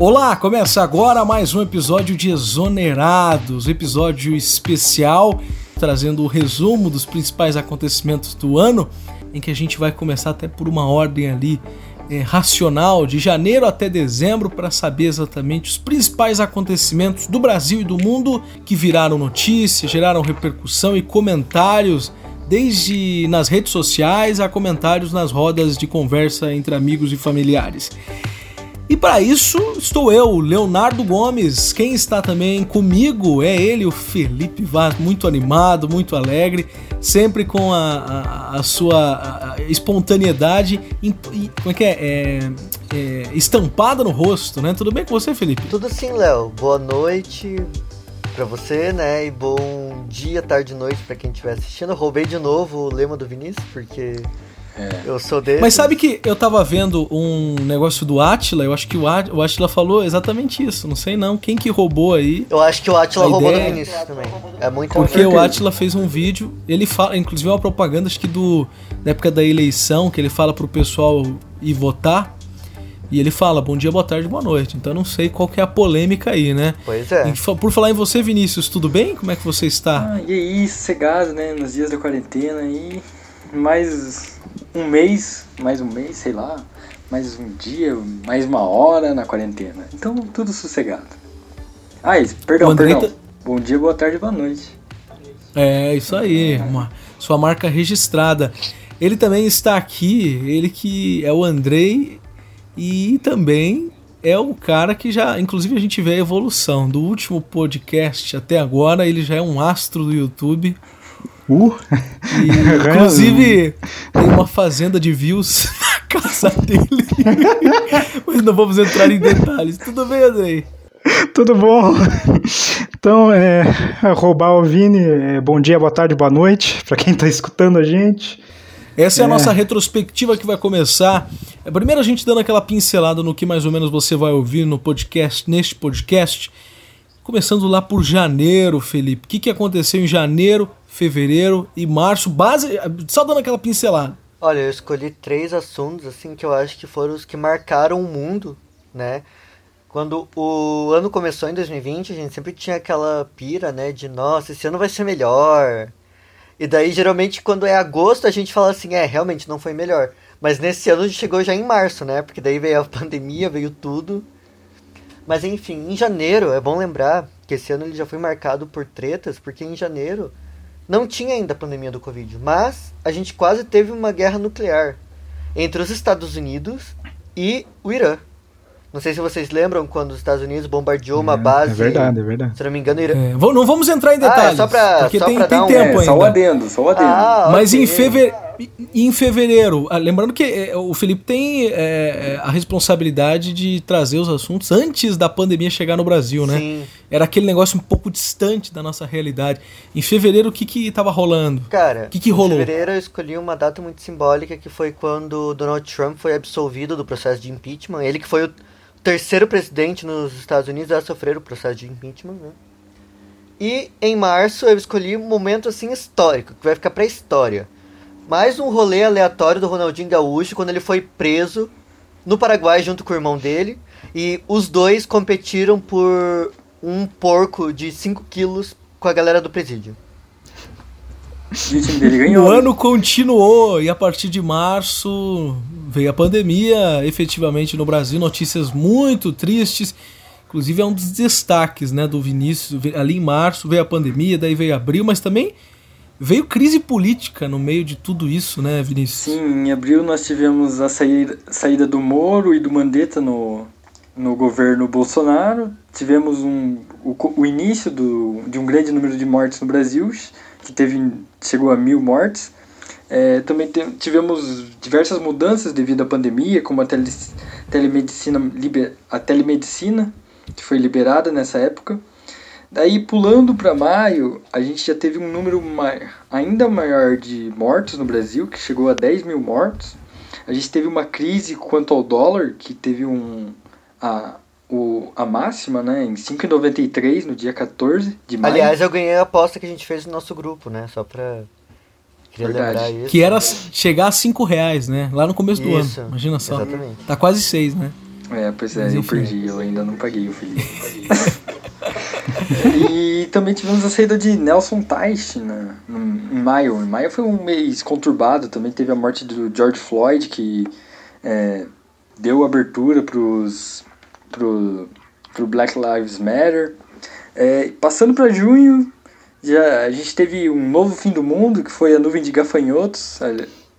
Olá, começa agora mais um episódio de Exonerados, episódio especial trazendo o resumo dos principais acontecimentos do ano, em que a gente vai começar até por uma ordem ali é, racional de janeiro até dezembro para saber exatamente os principais acontecimentos do Brasil e do mundo que viraram notícia, geraram repercussão e comentários desde nas redes sociais a comentários nas rodas de conversa entre amigos e familiares. E para isso estou eu, Leonardo Gomes. Quem está também comigo é ele, o Felipe Vaz, muito animado, muito alegre, sempre com a, a, a sua espontaneidade como é que é? É, é? estampada no rosto, né? Tudo bem com você, Felipe? Tudo sim, Léo. Boa noite para você, né? E bom dia, tarde noite para quem estiver assistindo. Eu roubei de novo o lema do Vinícius, porque é. Eu sou dele. Mas sabe que eu tava vendo um negócio do Atila, eu acho que o, o Atila falou exatamente isso. Não sei não. Quem que roubou aí? Eu acho que o Atila roubou do Vinícius também. É muito Porque o Atila fez um vídeo, ele fala, inclusive uma propaganda, acho que do. Na época da eleição, que ele fala pro pessoal ir votar. E ele fala bom dia, boa tarde, boa noite. Então eu não sei qual que é a polêmica aí, né? Pois é. E, por falar em você, Vinícius, tudo bem? Como é que você está? Ah, e aí, cegado, né? Nos dias da quarentena aí. Mais um mês, mais um mês, sei lá, mais um dia, mais uma hora na quarentena. Então, tudo sossegado. Ah, isso, perdão, perdão. Tá... Bom dia, boa tarde, boa noite. É, isso aí, uma, sua marca registrada. Ele também está aqui, ele que é o Andrei e também é o cara que já, inclusive a gente vê a evolução do último podcast até agora, ele já é um astro do YouTube. Uh. E, inclusive, tem uma fazenda de views na casa dele. Mas não vamos entrar em detalhes. Tudo bem, Andrei? Tudo bom? Então, é, roubar o Vini, é, bom dia, boa tarde, boa noite, para quem está escutando a gente. Essa é, é a nossa retrospectiva que vai começar. É, primeiro a gente dando aquela pincelada no que mais ou menos você vai ouvir no podcast, neste podcast. Começando lá por janeiro, Felipe. O que, que aconteceu em janeiro fevereiro e março, base, só dando aquela pincelada. Olha, eu escolhi três assuntos assim que eu acho que foram os que marcaram o mundo, né? Quando o ano começou em 2020, a gente sempre tinha aquela pira, né, de nossa, esse ano vai ser melhor. E daí geralmente quando é agosto a gente fala assim, é, realmente não foi melhor. Mas nesse ano chegou já em março, né? Porque daí veio a pandemia, veio tudo. Mas enfim, em janeiro, é bom lembrar que esse ano ele já foi marcado por tretas, porque em janeiro não tinha ainda a pandemia do Covid, mas a gente quase teve uma guerra nuclear entre os Estados Unidos e o Irã. Não sei se vocês lembram quando os Estados Unidos bombardeou uma é, base. É verdade, é verdade. Se não me engano, Irã. É, não vamos entrar em detalhes. Ah, é só pra, porque só tem, pra tem um... tempo é, ainda. Só o adendo, só o adendo. Ah, Mas okay. em fevereiro. Em fevereiro, ah, lembrando que é, o Felipe tem é, a responsabilidade de trazer os assuntos antes da pandemia chegar no Brasil, né? Sim. Era aquele negócio um pouco distante da nossa realidade. Em fevereiro, o que que tava rolando? Cara, o que que rolou? Em fevereiro eu escolhi uma data muito simbólica que foi quando Donald Trump foi absolvido do processo de impeachment. Ele que foi o terceiro presidente nos Estados Unidos a sofrer o processo de impeachment, né? E em março eu escolhi um momento assim histórico, que vai ficar pra história. Mais um rolê aleatório do Ronaldinho Gaúcho quando ele foi preso no Paraguai junto com o irmão dele. E os dois competiram por um porco de 5 quilos com a galera do presídio. O ano continuou e a partir de março veio a pandemia, efetivamente no Brasil, notícias muito tristes. Inclusive é um dos destaques né, do Vinícius. Ali em março veio a pandemia, daí veio abril, mas também veio crise política no meio de tudo isso, né, Vinícius? Sim, em abril nós tivemos a saída, do Moro e do Mandetta no, no governo Bolsonaro. Tivemos um, o, o início do, de um grande número de mortes no Brasil, que teve, chegou a mil mortes. É, também te, tivemos diversas mudanças devido à pandemia, como a tele, telemedicina, liber, a telemedicina, que foi liberada nessa época. Daí, pulando para maio, a gente já teve um número ainda maior de mortos no Brasil, que chegou a 10 mil mortos. A gente teve uma crise quanto ao dólar, que teve um, a, o, a máxima, né, em 5,93 no dia 14 de maio. Aliás, eu ganhei a aposta que a gente fez no nosso grupo, né? Só pra. Queria Verdade. lembrar isso. Que era chegar a 5 reais, né? Lá no começo do isso, ano. Imagina só. Exatamente. Tá quase 6, né? É, pois é, eu perdi, eu ainda não paguei o Felipe. e também tivemos a saída de Nelson Teich né, em maio. Em maio foi um mês conturbado, também teve a morte do George Floyd, que é, deu abertura pros, pro, pro Black Lives Matter. É, passando para junho, já, a gente teve um novo fim do mundo, que foi a nuvem de gafanhotos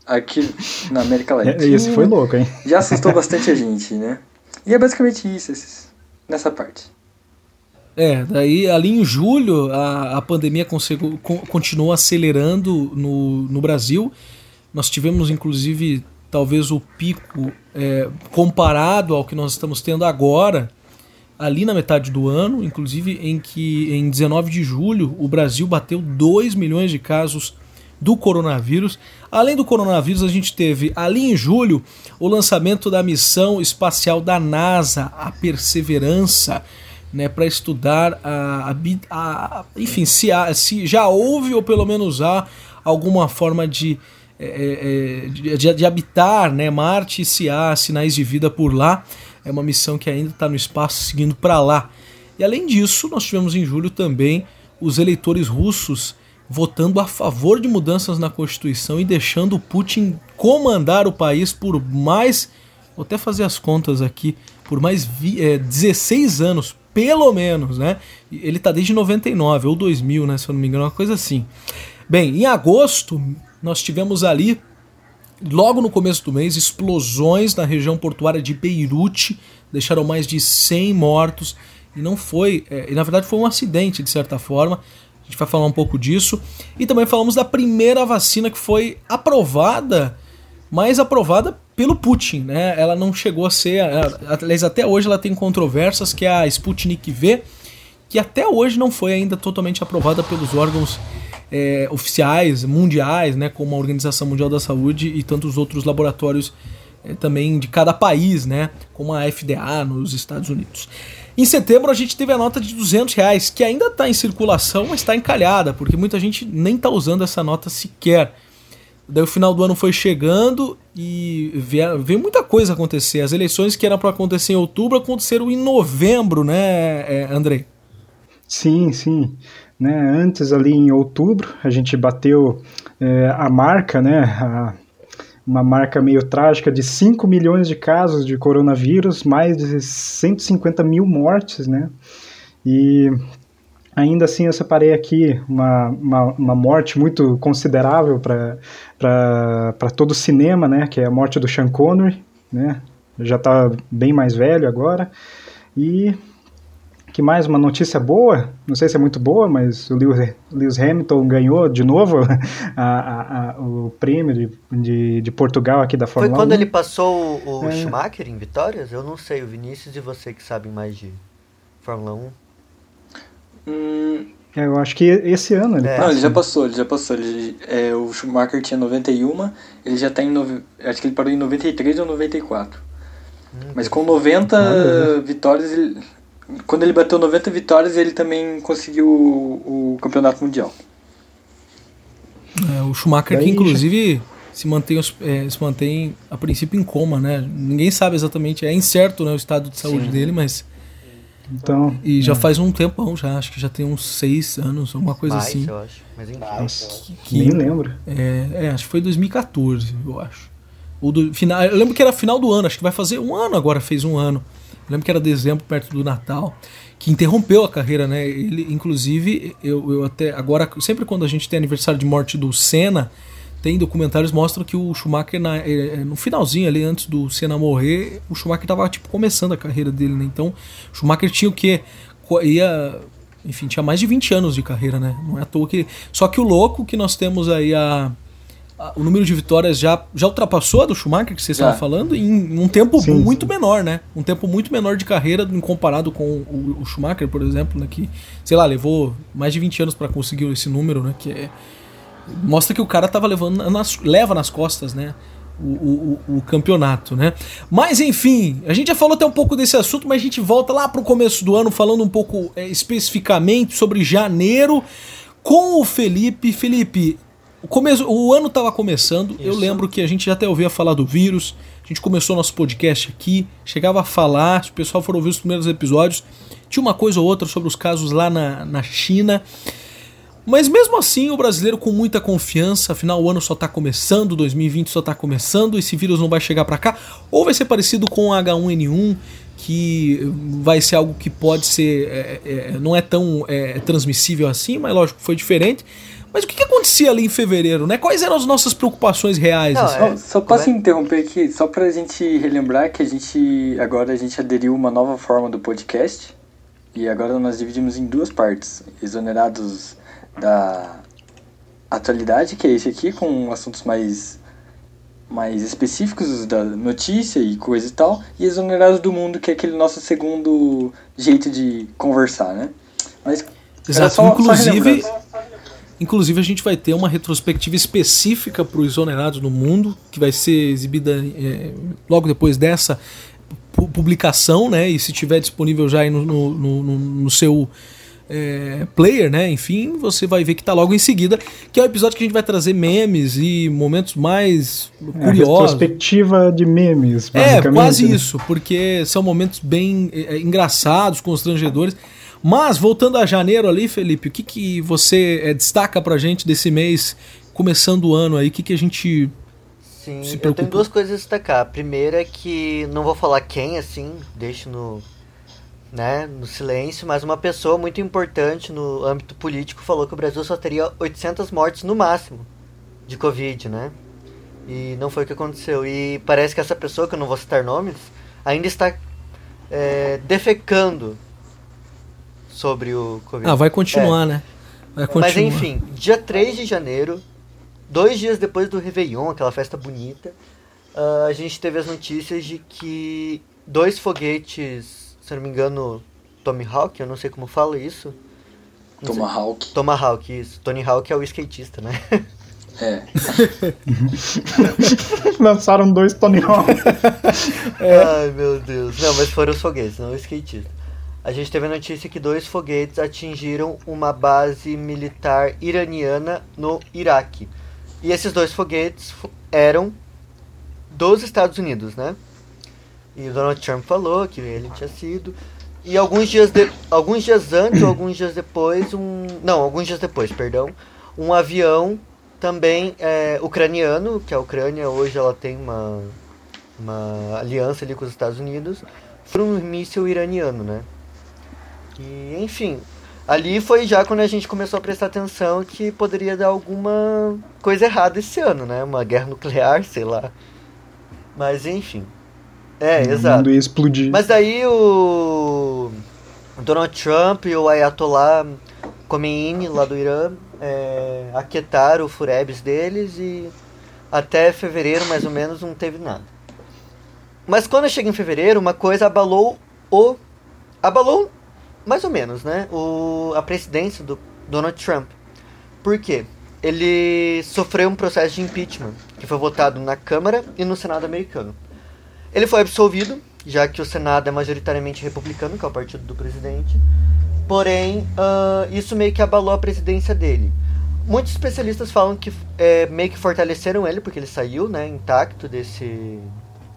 aqui na América é, Latina. Isso foi louco, hein? Já assustou bastante a gente, né? E é basicamente isso, esses, nessa parte. É, daí ali em julho a, a pandemia conseguiu, continuou acelerando no, no Brasil. Nós tivemos inclusive talvez o pico é, comparado ao que nós estamos tendo agora, ali na metade do ano, inclusive em que em 19 de julho o Brasil bateu 2 milhões de casos do coronavírus. Além do coronavírus, a gente teve ali em julho o lançamento da missão espacial da NASA, a Perseverança né, para estudar a, a, a, enfim, se, há, se já houve ou pelo menos há alguma forma de, é, é, de, de, habitar né, Marte e se há sinais de vida por lá. É uma missão que ainda está no espaço seguindo para lá. E além disso, nós tivemos em julho também os eleitores russos votando a favor de mudanças na Constituição e deixando Putin comandar o país por mais, vou até fazer as contas aqui, por mais vi, é, 16 anos, pelo menos, né? Ele tá desde 99 ou 2000, né, se eu não me engano, uma coisa assim. Bem, em agosto nós tivemos ali logo no começo do mês explosões na região portuária de Beirute, deixaram mais de 100 mortos e não foi, é, e na verdade foi um acidente de certa forma. A gente vai falar um pouco disso. E também falamos da primeira vacina que foi aprovada, mas aprovada pelo Putin, né? Ela não chegou a ser, aliás, até hoje ela tem controvérsias, que é a Sputnik V, que até hoje não foi ainda totalmente aprovada pelos órgãos é, oficiais, mundiais, né? Como a Organização Mundial da Saúde e tantos outros laboratórios é, também de cada país, né? Como a FDA nos Estados Unidos. Em setembro a gente teve a nota de 200 reais, que ainda está em circulação, mas está encalhada, porque muita gente nem está usando essa nota sequer. Daí o final do ano foi chegando e veio, muita coisa acontecer. As eleições que eram para acontecer em outubro aconteceram em novembro, né, é, Andrei? Sim, sim. Né, antes ali em outubro a gente bateu é, a marca, né, a, uma marca meio trágica de 5 milhões de casos de coronavírus, mais de 150 mil mortes, né? E Ainda assim, eu separei aqui uma, uma, uma morte muito considerável para todo o cinema, né? Que é a morte do Sean Connery, né? Já está bem mais velho agora. E que mais uma notícia boa, não sei se é muito boa, mas o Lewis, Hamilton ganhou de novo a, a, a, o prêmio de, de, de, Portugal aqui da Fórmula 1. Foi quando 1. ele passou o, o é. Schumacher em vitórias? Eu não sei, o Vinícius e você que sabem mais de Fórmula 1. Hum, eu acho que esse ano ele é. Não, ele já passou, ele já passou. Ele, é, o Schumacher tinha 91, ele já tá em. No, acho que ele parou em 93 ou 94. Hum, Mas com 90 vitórias, ele, quando ele bateu 90 vitórias, ele também conseguiu o, o campeonato mundial. É, o Schumacher, que inclusive se mantém, é, se mantém a princípio em coma, né? Ninguém sabe exatamente, é incerto né, o estado de saúde Sim. dele, mas então, e já é. faz um tempão já, acho que já tem uns seis anos, alguma coisa Mais, assim. Eu acho. Mas enfim. Que, que, Nem lembro. É, é, acho que foi 2014, eu acho. Ou do, final, eu lembro que era final do ano, acho que vai fazer um ano agora, fez um ano. Eu lembro que era dezembro, perto do Natal, que interrompeu a carreira, né? Ele, inclusive, eu, eu até. Agora, sempre quando a gente tem aniversário de morte do Senna tem documentários que mostram que o Schumacher, na, é, no finalzinho ali, antes do Senna morrer, o Schumacher tava, tipo, começando a carreira dele, né? Então, o Schumacher tinha o quê? Ia... Enfim, tinha mais de 20 anos de carreira, né? Não é à toa que... Só que o louco que nós temos aí a... a o número de vitórias já, já ultrapassou a do Schumacher, que vocês estavam falando, em um tempo sim, muito sim. menor, né? Um tempo muito menor de carreira comparado com o, o Schumacher, por exemplo, né? Que, sei lá, levou mais de 20 anos para conseguir esse número, né? Que é mostra que o cara tava levando nas, leva nas costas, né? O, o, o, campeonato, né? Mas enfim, a gente já falou até um pouco desse assunto, mas a gente volta lá para o começo do ano falando um pouco é, especificamente sobre janeiro com o Felipe. Felipe, o, começo, o ano estava começando, Isso. eu lembro que a gente já até ouvia falar do vírus, a gente começou nosso podcast aqui, chegava a falar, se o pessoal for ouvir os primeiros episódios, tinha uma coisa ou outra sobre os casos lá na, na China. Mas mesmo assim, o brasileiro com muita confiança, afinal o ano só está começando, 2020 só está começando, esse vírus não vai chegar para cá, ou vai ser parecido com o H1N1, que vai ser algo que pode ser. É, é, não é tão é, transmissível assim, mas lógico foi diferente. Mas o que, que, acontecia ali em fevereiro, né? Quais eram as nossas preocupações reais? Não, assim? só, só posso interromper aqui, só pra gente relembrar que a gente agora a gente aderiu uma nova forma do podcast. E agora nós dividimos em duas partes. Exonerados da atualidade, que é esse aqui, com assuntos mais mais específicos da notícia e coisa e tal, e exonerados do mundo, que é aquele nosso segundo jeito de conversar, né? Mas Exato, só, inclusive, só inclusive a gente vai ter uma retrospectiva específica para os exonerados no mundo, que vai ser exibida é, logo depois dessa publicação, né? E se tiver disponível já no, no, no, no seu é, player, né? Enfim, você vai ver que tá logo em seguida, que é o episódio que a gente vai trazer memes e momentos mais é, curiosos. Retrospectiva de memes, É, quase né? isso, porque são momentos bem é, engraçados, constrangedores. Mas, voltando a janeiro ali, Felipe, o que, que você é, destaca pra gente desse mês, começando o ano aí? O que, que a gente Sim, eu tenho duas coisas a destacar. A primeira é que, não vou falar quem, assim, deixo no, né, no silêncio, mas uma pessoa muito importante no âmbito político falou que o Brasil só teria 800 mortes no máximo de Covid, né? E não foi o que aconteceu. E parece que essa pessoa, que eu não vou citar nomes, ainda está é, defecando sobre o Covid. Ah, vai continuar, é. né? Vai continuar. Mas enfim, dia 3 de janeiro, dois dias depois do Réveillon, aquela festa bonita, uh, a gente teve as notícias de que dois foguetes se eu não me engano, Tomahawk, eu não sei como fala isso. Tomahawk. Tomahawk, isso. Tony Hawk é o skatista, né? É. Lançaram dois Tony Hawk. É. Ai, meu Deus. Não, mas foram os foguetes, não o skatista. A gente teve a notícia que dois foguetes atingiram uma base militar iraniana no Iraque. E esses dois foguetes eram dos Estados Unidos, né? E o Donald Trump falou que ele tinha sido. E alguns dias, de, alguns dias antes ou alguns dias depois, um. Não, alguns dias depois, perdão. Um avião também é, ucraniano, que a Ucrânia hoje ela tem uma, uma aliança ali com os Estados Unidos, foi um míssil iraniano, né? E enfim, ali foi já quando a gente começou a prestar atenção que poderia dar alguma coisa errada esse ano, né? Uma guerra nuclear, sei lá. Mas enfim. É, o exato. mundo ia explodir. Mas daí o Donald Trump e o Ayatollah Khomeini, lá do Irã, é, aquietaram o furebes deles e até fevereiro, mais ou menos, não teve nada. Mas quando chega em fevereiro, uma coisa abalou o... Abalou, mais ou menos, né? O, a presidência do Donald Trump. Por quê? Ele sofreu um processo de impeachment, que foi votado na Câmara e no Senado americano. Ele foi absolvido, já que o Senado é majoritariamente republicano, que é o partido do presidente. Porém, uh, isso meio que abalou a presidência dele. Muitos especialistas falam que é, meio que fortaleceram ele, porque ele saiu né, intacto desse,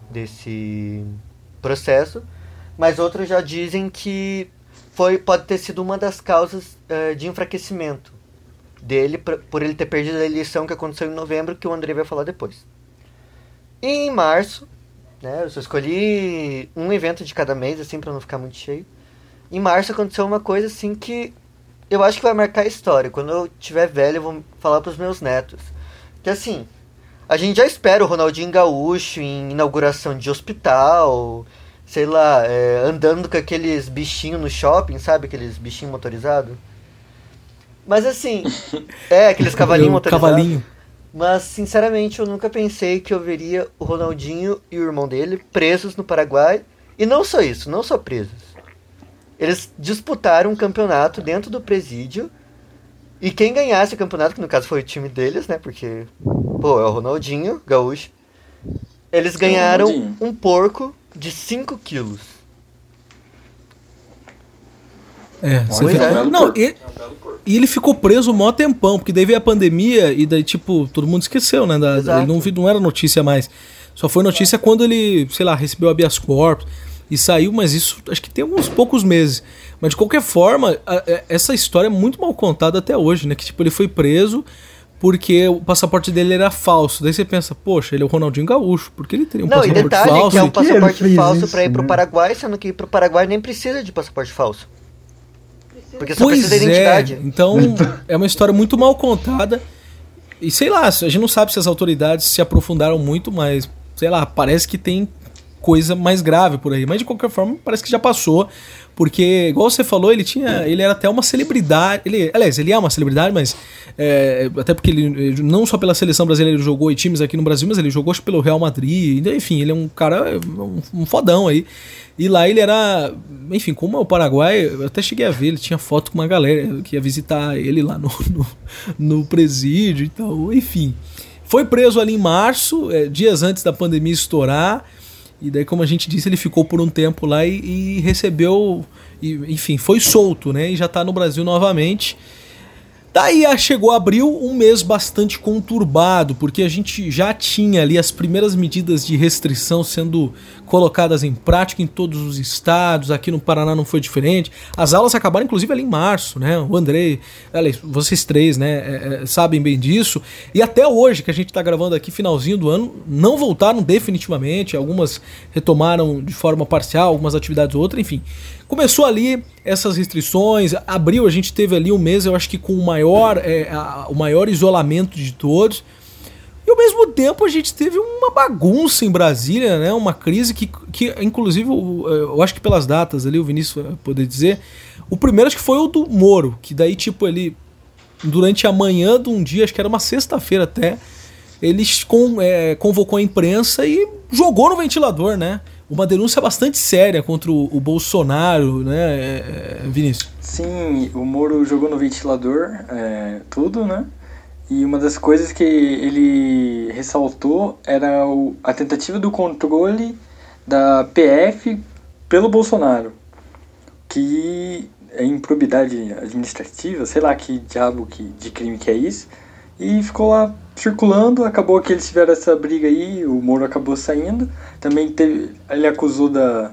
desse processo. Mas outros já dizem que foi, pode ter sido uma das causas uh, de enfraquecimento dele, por ele ter perdido a eleição que aconteceu em novembro, que o André vai falar depois. E em março, né? Eu só escolhi um evento de cada mês, assim, para não ficar muito cheio. Em março aconteceu uma coisa, assim, que eu acho que vai marcar a história. Quando eu tiver velho, eu vou falar pros meus netos. Que, assim, a gente já espera o Ronaldinho Gaúcho em inauguração de hospital, sei lá, é, andando com aqueles bichinhos no shopping, sabe? Aqueles bichinhos motorizados. Mas, assim, é, aqueles cavalinhos motorizados. Cavalinho. Mas, sinceramente, eu nunca pensei que eu veria o Ronaldinho e o irmão dele presos no Paraguai. E não só isso, não só presos. Eles disputaram um campeonato dentro do presídio. E quem ganhasse o campeonato, que no caso foi o time deles, né? Porque, pô, é o Ronaldinho, gaúcho. Eles ganharam um porco de 5 quilos. É, você vê. é. Não, e, e ele ficou preso um maior tempão, porque daí veio a pandemia e daí, tipo, todo mundo esqueceu, né? Da, Exato. ele não, vi- não era notícia mais. Só foi notícia quando ele, sei lá, recebeu habeas corpus e saiu, mas isso acho que tem uns poucos meses. Mas de qualquer forma, a- a- essa história é muito mal contada até hoje, né? Que tipo, ele foi preso porque o passaporte dele era falso. Daí você pensa, poxa, ele é o Ronaldinho Gaúcho, porque ele teria um Não, e passaporte detalhe falso? que é um passaporte falso pra ir pro né? Paraguai, sendo que ir pro Paraguai nem precisa de passaporte falso. Porque só Pois precisa da é, identidade. então é uma história muito mal contada. E sei lá, a gente não sabe se as autoridades se aprofundaram muito, mas sei lá, parece que tem coisa mais grave por aí. Mas de qualquer forma, parece que já passou. Porque, igual você falou, ele tinha. Ele era até uma celebridade. Ele, aliás, ele é uma celebridade, mas. é, até porque ele não só pela seleção brasileira ele jogou em times aqui no Brasil, mas ele jogou acho, pelo Real Madrid. Enfim, ele é um cara. um, um fodão aí. E lá ele era. Enfim, como é o Paraguai, eu até cheguei a ver, ele tinha foto com uma galera que ia visitar ele lá no, no, no presídio. Então, enfim. Foi preso ali em março, é, dias antes da pandemia estourar. E daí, como a gente disse, ele ficou por um tempo lá e, e recebeu. e, enfim, foi solto, né? E já tá no Brasil novamente. Daí chegou abril, um mês bastante conturbado, porque a gente já tinha ali as primeiras medidas de restrição sendo colocadas em prática em todos os estados, aqui no Paraná não foi diferente. As aulas acabaram inclusive ali em março, né? O Andrei, vocês três, né, é, é, sabem bem disso. E até hoje, que a gente tá gravando aqui, finalzinho do ano, não voltaram definitivamente, algumas retomaram de forma parcial, algumas atividades outras, enfim. Começou ali essas restrições. Abril a gente teve ali um mês, eu acho que com o maior, é, a- o maior isolamento de todos. E ao mesmo tempo a gente teve uma bagunça em Brasília, né? Uma crise que, que inclusive, o- eu acho que pelas datas ali, o Vinícius vai poder dizer. O primeiro acho que foi o do Moro, que daí, tipo, ele. Durante a manhã de um dia, acho que era uma sexta-feira até, ele é, convocou a imprensa e jogou no ventilador, né? Uma denúncia bastante séria contra o, o Bolsonaro, né, é, é, Vinícius? Sim, o Moro jogou no ventilador, é, tudo, né? E uma das coisas que ele ressaltou era o- a tentativa do controle da PF pelo Bolsonaro, que é improbidade administrativa, sei lá que diabo que, de crime que é isso, e ficou lá circulando, acabou que eles tiveram essa briga aí, o Moro acabou saindo, também teve, ele acusou da,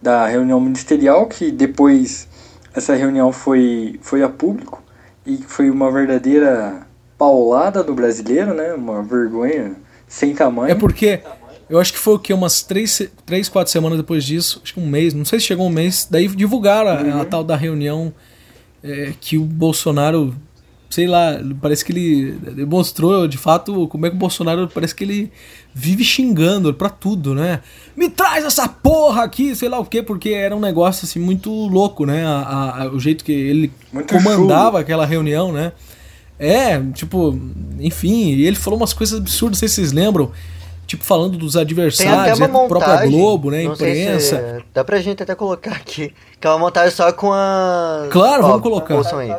da reunião ministerial, que depois essa reunião foi, foi a público e foi uma verdadeira paulada do brasileiro, né? Uma vergonha sem tamanho. É porque eu acho que foi o que? Umas três, três, quatro semanas depois disso, acho que um mês, não sei se chegou um mês, daí divulgaram a- a, tal da reunião é, que o Bolsonaro, sei lá, parece que ele demonstrou de fato como é que o Bolsonaro parece que ele vive xingando pra tudo, né? Me traz essa porra aqui, sei lá o quê, porque era um negócio assim muito louco, né? A- a- a- o jeito que ele Muito comandava aquela reunião, né? É, tipo, enfim, e ele falou umas coisas absurdas, não sei se vocês lembram. Tipo, falando dos adversários, né, montagem. Globo, né? sei se- Imprensa. dá pra gente até colocar aqui. Que é uma montagem só com a. Claro, vamos colocar. Ouçam aí.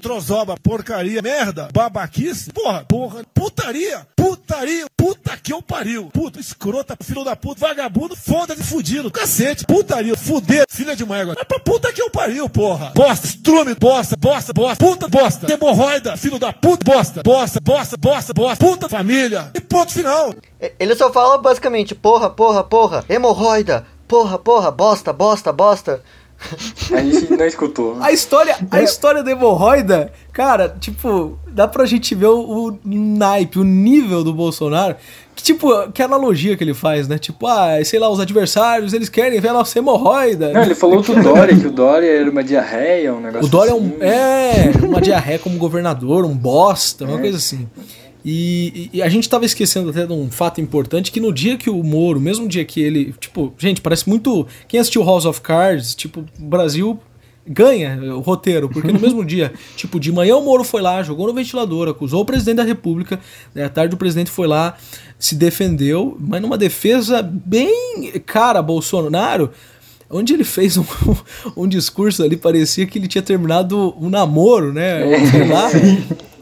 Trozoba, porcaria, merda, babaquice, porra, porra, putaria, putaria, puta que eu pariu, puta, escrota, filho da puta, vagabundo, foda-se, fudido, cacete, putaria, fuder, filha de uma égua, é pra puta que eu pariu, porra, bosta, estrume, bosta, bosta, bosta, puta, bosta, hemorroida, filho da puta, bosta, bosta, bosta, bosta, bosta, puta, família, e ponto final. Ele só fala basicamente porra, porra, porra, hemorroida, porra, porra, bosta, bosta, bosta. A gente não escutou. A história, a história da hemorroida, cara, tipo, dá pra gente ver o, o naipe, o nível do Bolsonaro. Que, tipo, que analogia que ele faz, né? Tipo, ah, sei lá, os adversários, eles querem ver a nossa hemorroida. Não, ele falou do Dória, que o Dória era uma diarreia, um negócio O Dória é um. assim. É, uma diarreia como governador, um bosta, uma coisa assim. E, e- a gente tava esquecendo até de um fato importante, que no dia que o Moro, mesmo dia que ele. Tipo, gente, parece muito. Quem assistiu House of Cards, tipo, o Brasil ganha o roteiro, porque no mesmo dia, tipo, de manhã o Moro foi lá, jogou no ventilador, acusou o presidente da República, né, à tarde o presidente foi lá, se defendeu, mas numa defesa bem cara, Bolsonaro, onde ele fez um, um discurso ali, parecia que ele tinha terminado um namoro, né? Sei lá.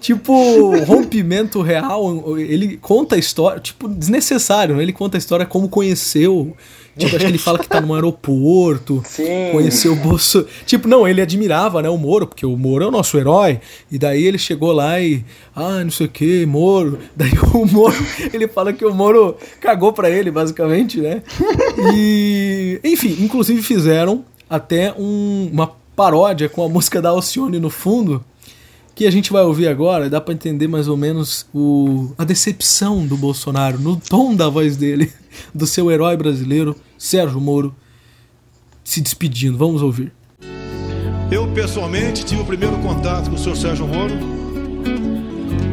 tipo, rompimento real, ele conta a história, tipo, desnecessário, né? Ele conta a história como conheceu. Tipo, acho que ele fala que tá no aeroporto, Sim. conheceu o Bolso. Tipo, não, ele admirava, né, o Moro, porque o Moro é o nosso herói. E daí ele chegou lá e, ah, não sei o que, Moro. Daí o Moro, ele fala que o Moro cagou pra ele, basicamente, né? E, enfim, inclusive fizeram até um- uma paródia com a música da Alcione no fundo que a gente vai ouvir agora, dá pra entender mais ou menos o, a decepção do Bolsonaro no tom da voz dele, do seu herói brasileiro, Sérgio Moro, se despedindo. Vamos ouvir. Eu, pessoalmente, tive o primeiro contato com o senhor Sérgio Moro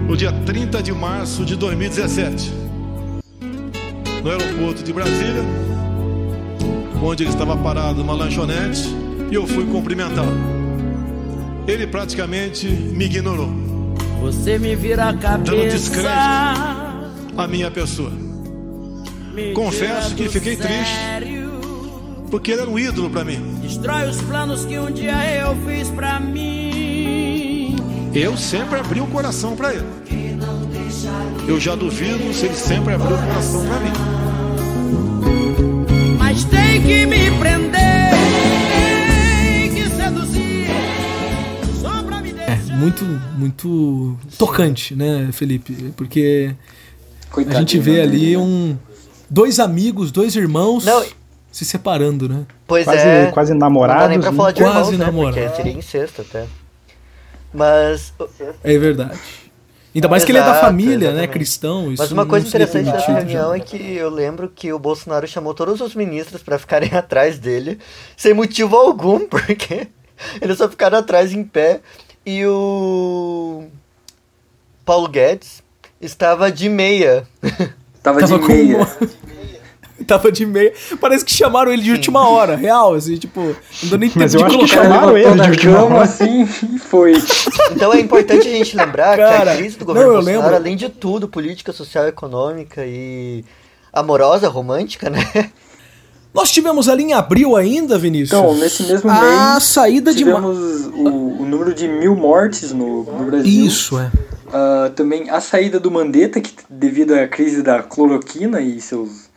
no dia 30 de março de 2017, no aeroporto de Brasília, onde ele estava parado numa lanchonete e eu fui cumprimentá-lo. Ele praticamente me ignorou, Você me vira a cabeça. descrédito. a minha pessoa, me Confesso que fiquei triste. sério. porque ele era um ídolo para mim. Destrói os planos que um dia eu fiz pra mim. Eu sempre abri o coração para ele. Eu já duvido se ele sempre abriu o coração para mim. Mas tem que me prender. Muito, muito tocante, né, Felipe? Porque a gente vê né? ali um dois amigos, dois irmãos Não. se separando, né? Pois Quase, é. quase Não dá namorados. nem pra né? falar de Quase irmãos, né? namorado. Porque seria incesto até. Mas. É verdade. Ainda mais que ele é da Exato, família, né, exatamente. cristão. Isso Mas uma coisa interessante dessa reunião já. é que eu lembro que o Bolsonaro chamou todos os ministros pra ficarem atrás dele, sem motivo algum, porque eles só ficaram atrás em pé. E o Paulo Guedes estava de meia. Tava, Tava de meia. uma- Tava de meia. Parece que chamaram ele de última hora, real, assim, tipo, não deu nem tempo Mas de eu acho que O colocar. cara chamaram ele de última hora. assim e foi. Então é importante a gente lembrar Cara, que a crise do governo não, Bolsonaro, lembro. além de tudo, política, social, econômica e amorosa, romântica, né? Nós tivemos ali em abril ainda, Vinícius. Então, nesse mesmo a mês, saída de. ma- tivemos o, o número de mil mortes no, no Brasil. Isso, é. Ah, também a saída do Mandetta, que devido à crise da cloroquina e seus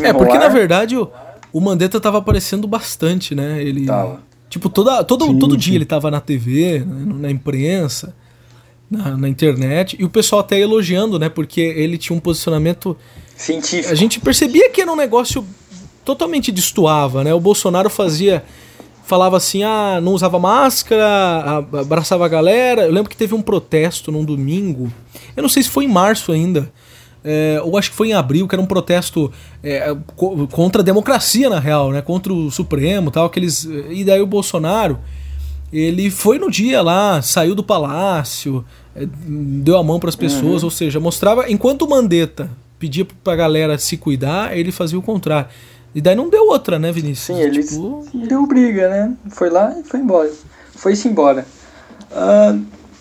É, porque na desenrolar, verdade o, o Mandetta tava aparecendo bastante, né? Ele. Tava. Tipo, toda, todo, Sim, todo sim. dia ele tava na TV, né, na imprensa, na, na internet, e o pessoal até elogiando, né? Porque ele tinha um posicionamento. científico. A gente percebia que era um negócio totalmente destoava, né? O Bolsonaro fazia. Falava assim, ah, não usava máscara, abraçava a galera. Eu lembro que teve um protesto num domingo. Eu não sei se foi em março ainda. é, ou acho que foi em abril, que era um protesto é, co- contra a democracia, na real, né? Contra o Supremo tal. Aqueles, e daí o Bolsonaro, ele foi no dia lá, saiu do palácio, é, deu a mão para as pessoas, ou seja, mostrava. Enquanto o Mandetta pedia pra galera se cuidar, ele fazia o contrário. E daí não deu outra, né, Vinícius? Sim, ele Tipo, deu briga, né? Foi lá e foi embora. Foi-se embora. Ah,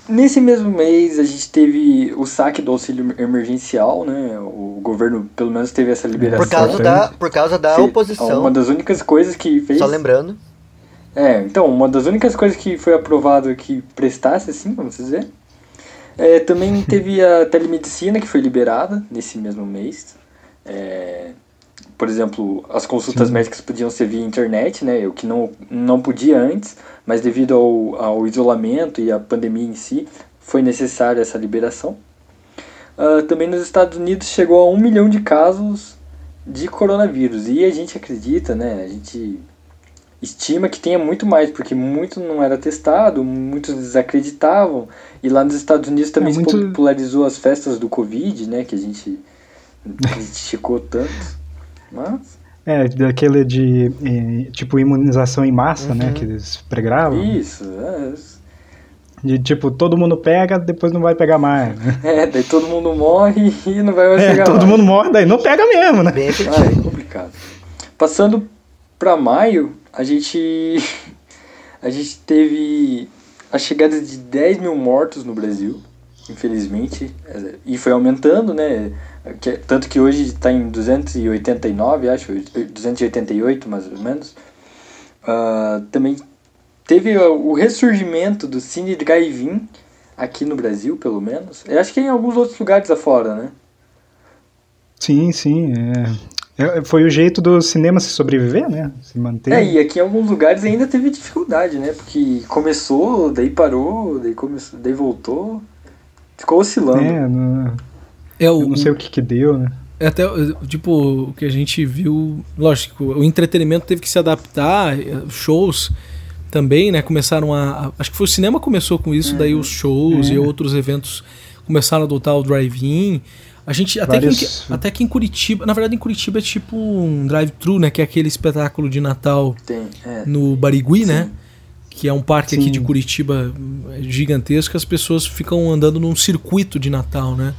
nesse mesmo mês, a gente teve o saque do auxílio emergencial, né? O governo, pelo menos, teve essa liberação. Por causa da, por causa da oposição. Uma das únicas coisas que fez. Só lembrando. É, então, uma das únicas coisas que foi aprovado que prestasse, assim, vamos dizer. É, também teve a telemedicina que foi liberada nesse mesmo mês. É, por exemplo, as consultas médicas podiam ser via internet, né? O que não, não podia antes, mas devido ao, ao isolamento e à pandemia em si, foi necessária essa liberação. Ah, também nos Estados Unidos chegou a um milhão de casos de coronavírus. E a gente acredita, né? A gente estima que tenha muito mais, porque muito não era testado, muitos desacreditavam. E lá nos Estados Unidos também É, se muito- popularizou as festas do Covid, né? Que a gente criticou tanto. Mas, É, daquele de, eh, tipo, imunização em massa, né, que eles pregavam. isso, é, De, tipo, todo mundo pega, depois não vai pegar mais. né? é, daí todo mundo morre e não vai mais É, pegar todo mais. mundo morre, daí não pega mesmo, né? Bem Ah, é complicado. Passando para maio, a gente a gente teve a chegada de 10 mil mortos no Brasil, infelizmente, é, e foi aumentando, né? Tanto que hoje está em 289, acho, 288 mais ou menos. Ah, também teve o ressurgimento do Cine Drive-In aqui no Brasil, pelo menos. Eu acho que em alguns outros lugares afora, né? Sim, sim. É. É, Foi o jeito do cinema se sobreviver, né? Se manter. É, e aqui em alguns lugares ainda teve dificuldade, né? Porque começou, daí parou, daí, começou, daí voltou. Ficou oscilando. É, não, É o, eu não sei o que que deu, né? É até, tipo, o que a gente viu. Lógico, o entretenimento teve que se adaptar, eh, shows também, né? Começaram a. a- Acho que foi o cinema que começou com isso, daí os shows e outros eventos começaram a adotar o drive-in. A gente. Até que, Vários- em- até que em Curitiba. Na verdade, em Curitiba é tipo um drive-thru, né? Que é aquele espetáculo de Natal Tem, é. no Barigui, né? Que é um parque aqui Sim. de Curitiba é, gigantesco, as pessoas ficam andando num circuito de Natal, né?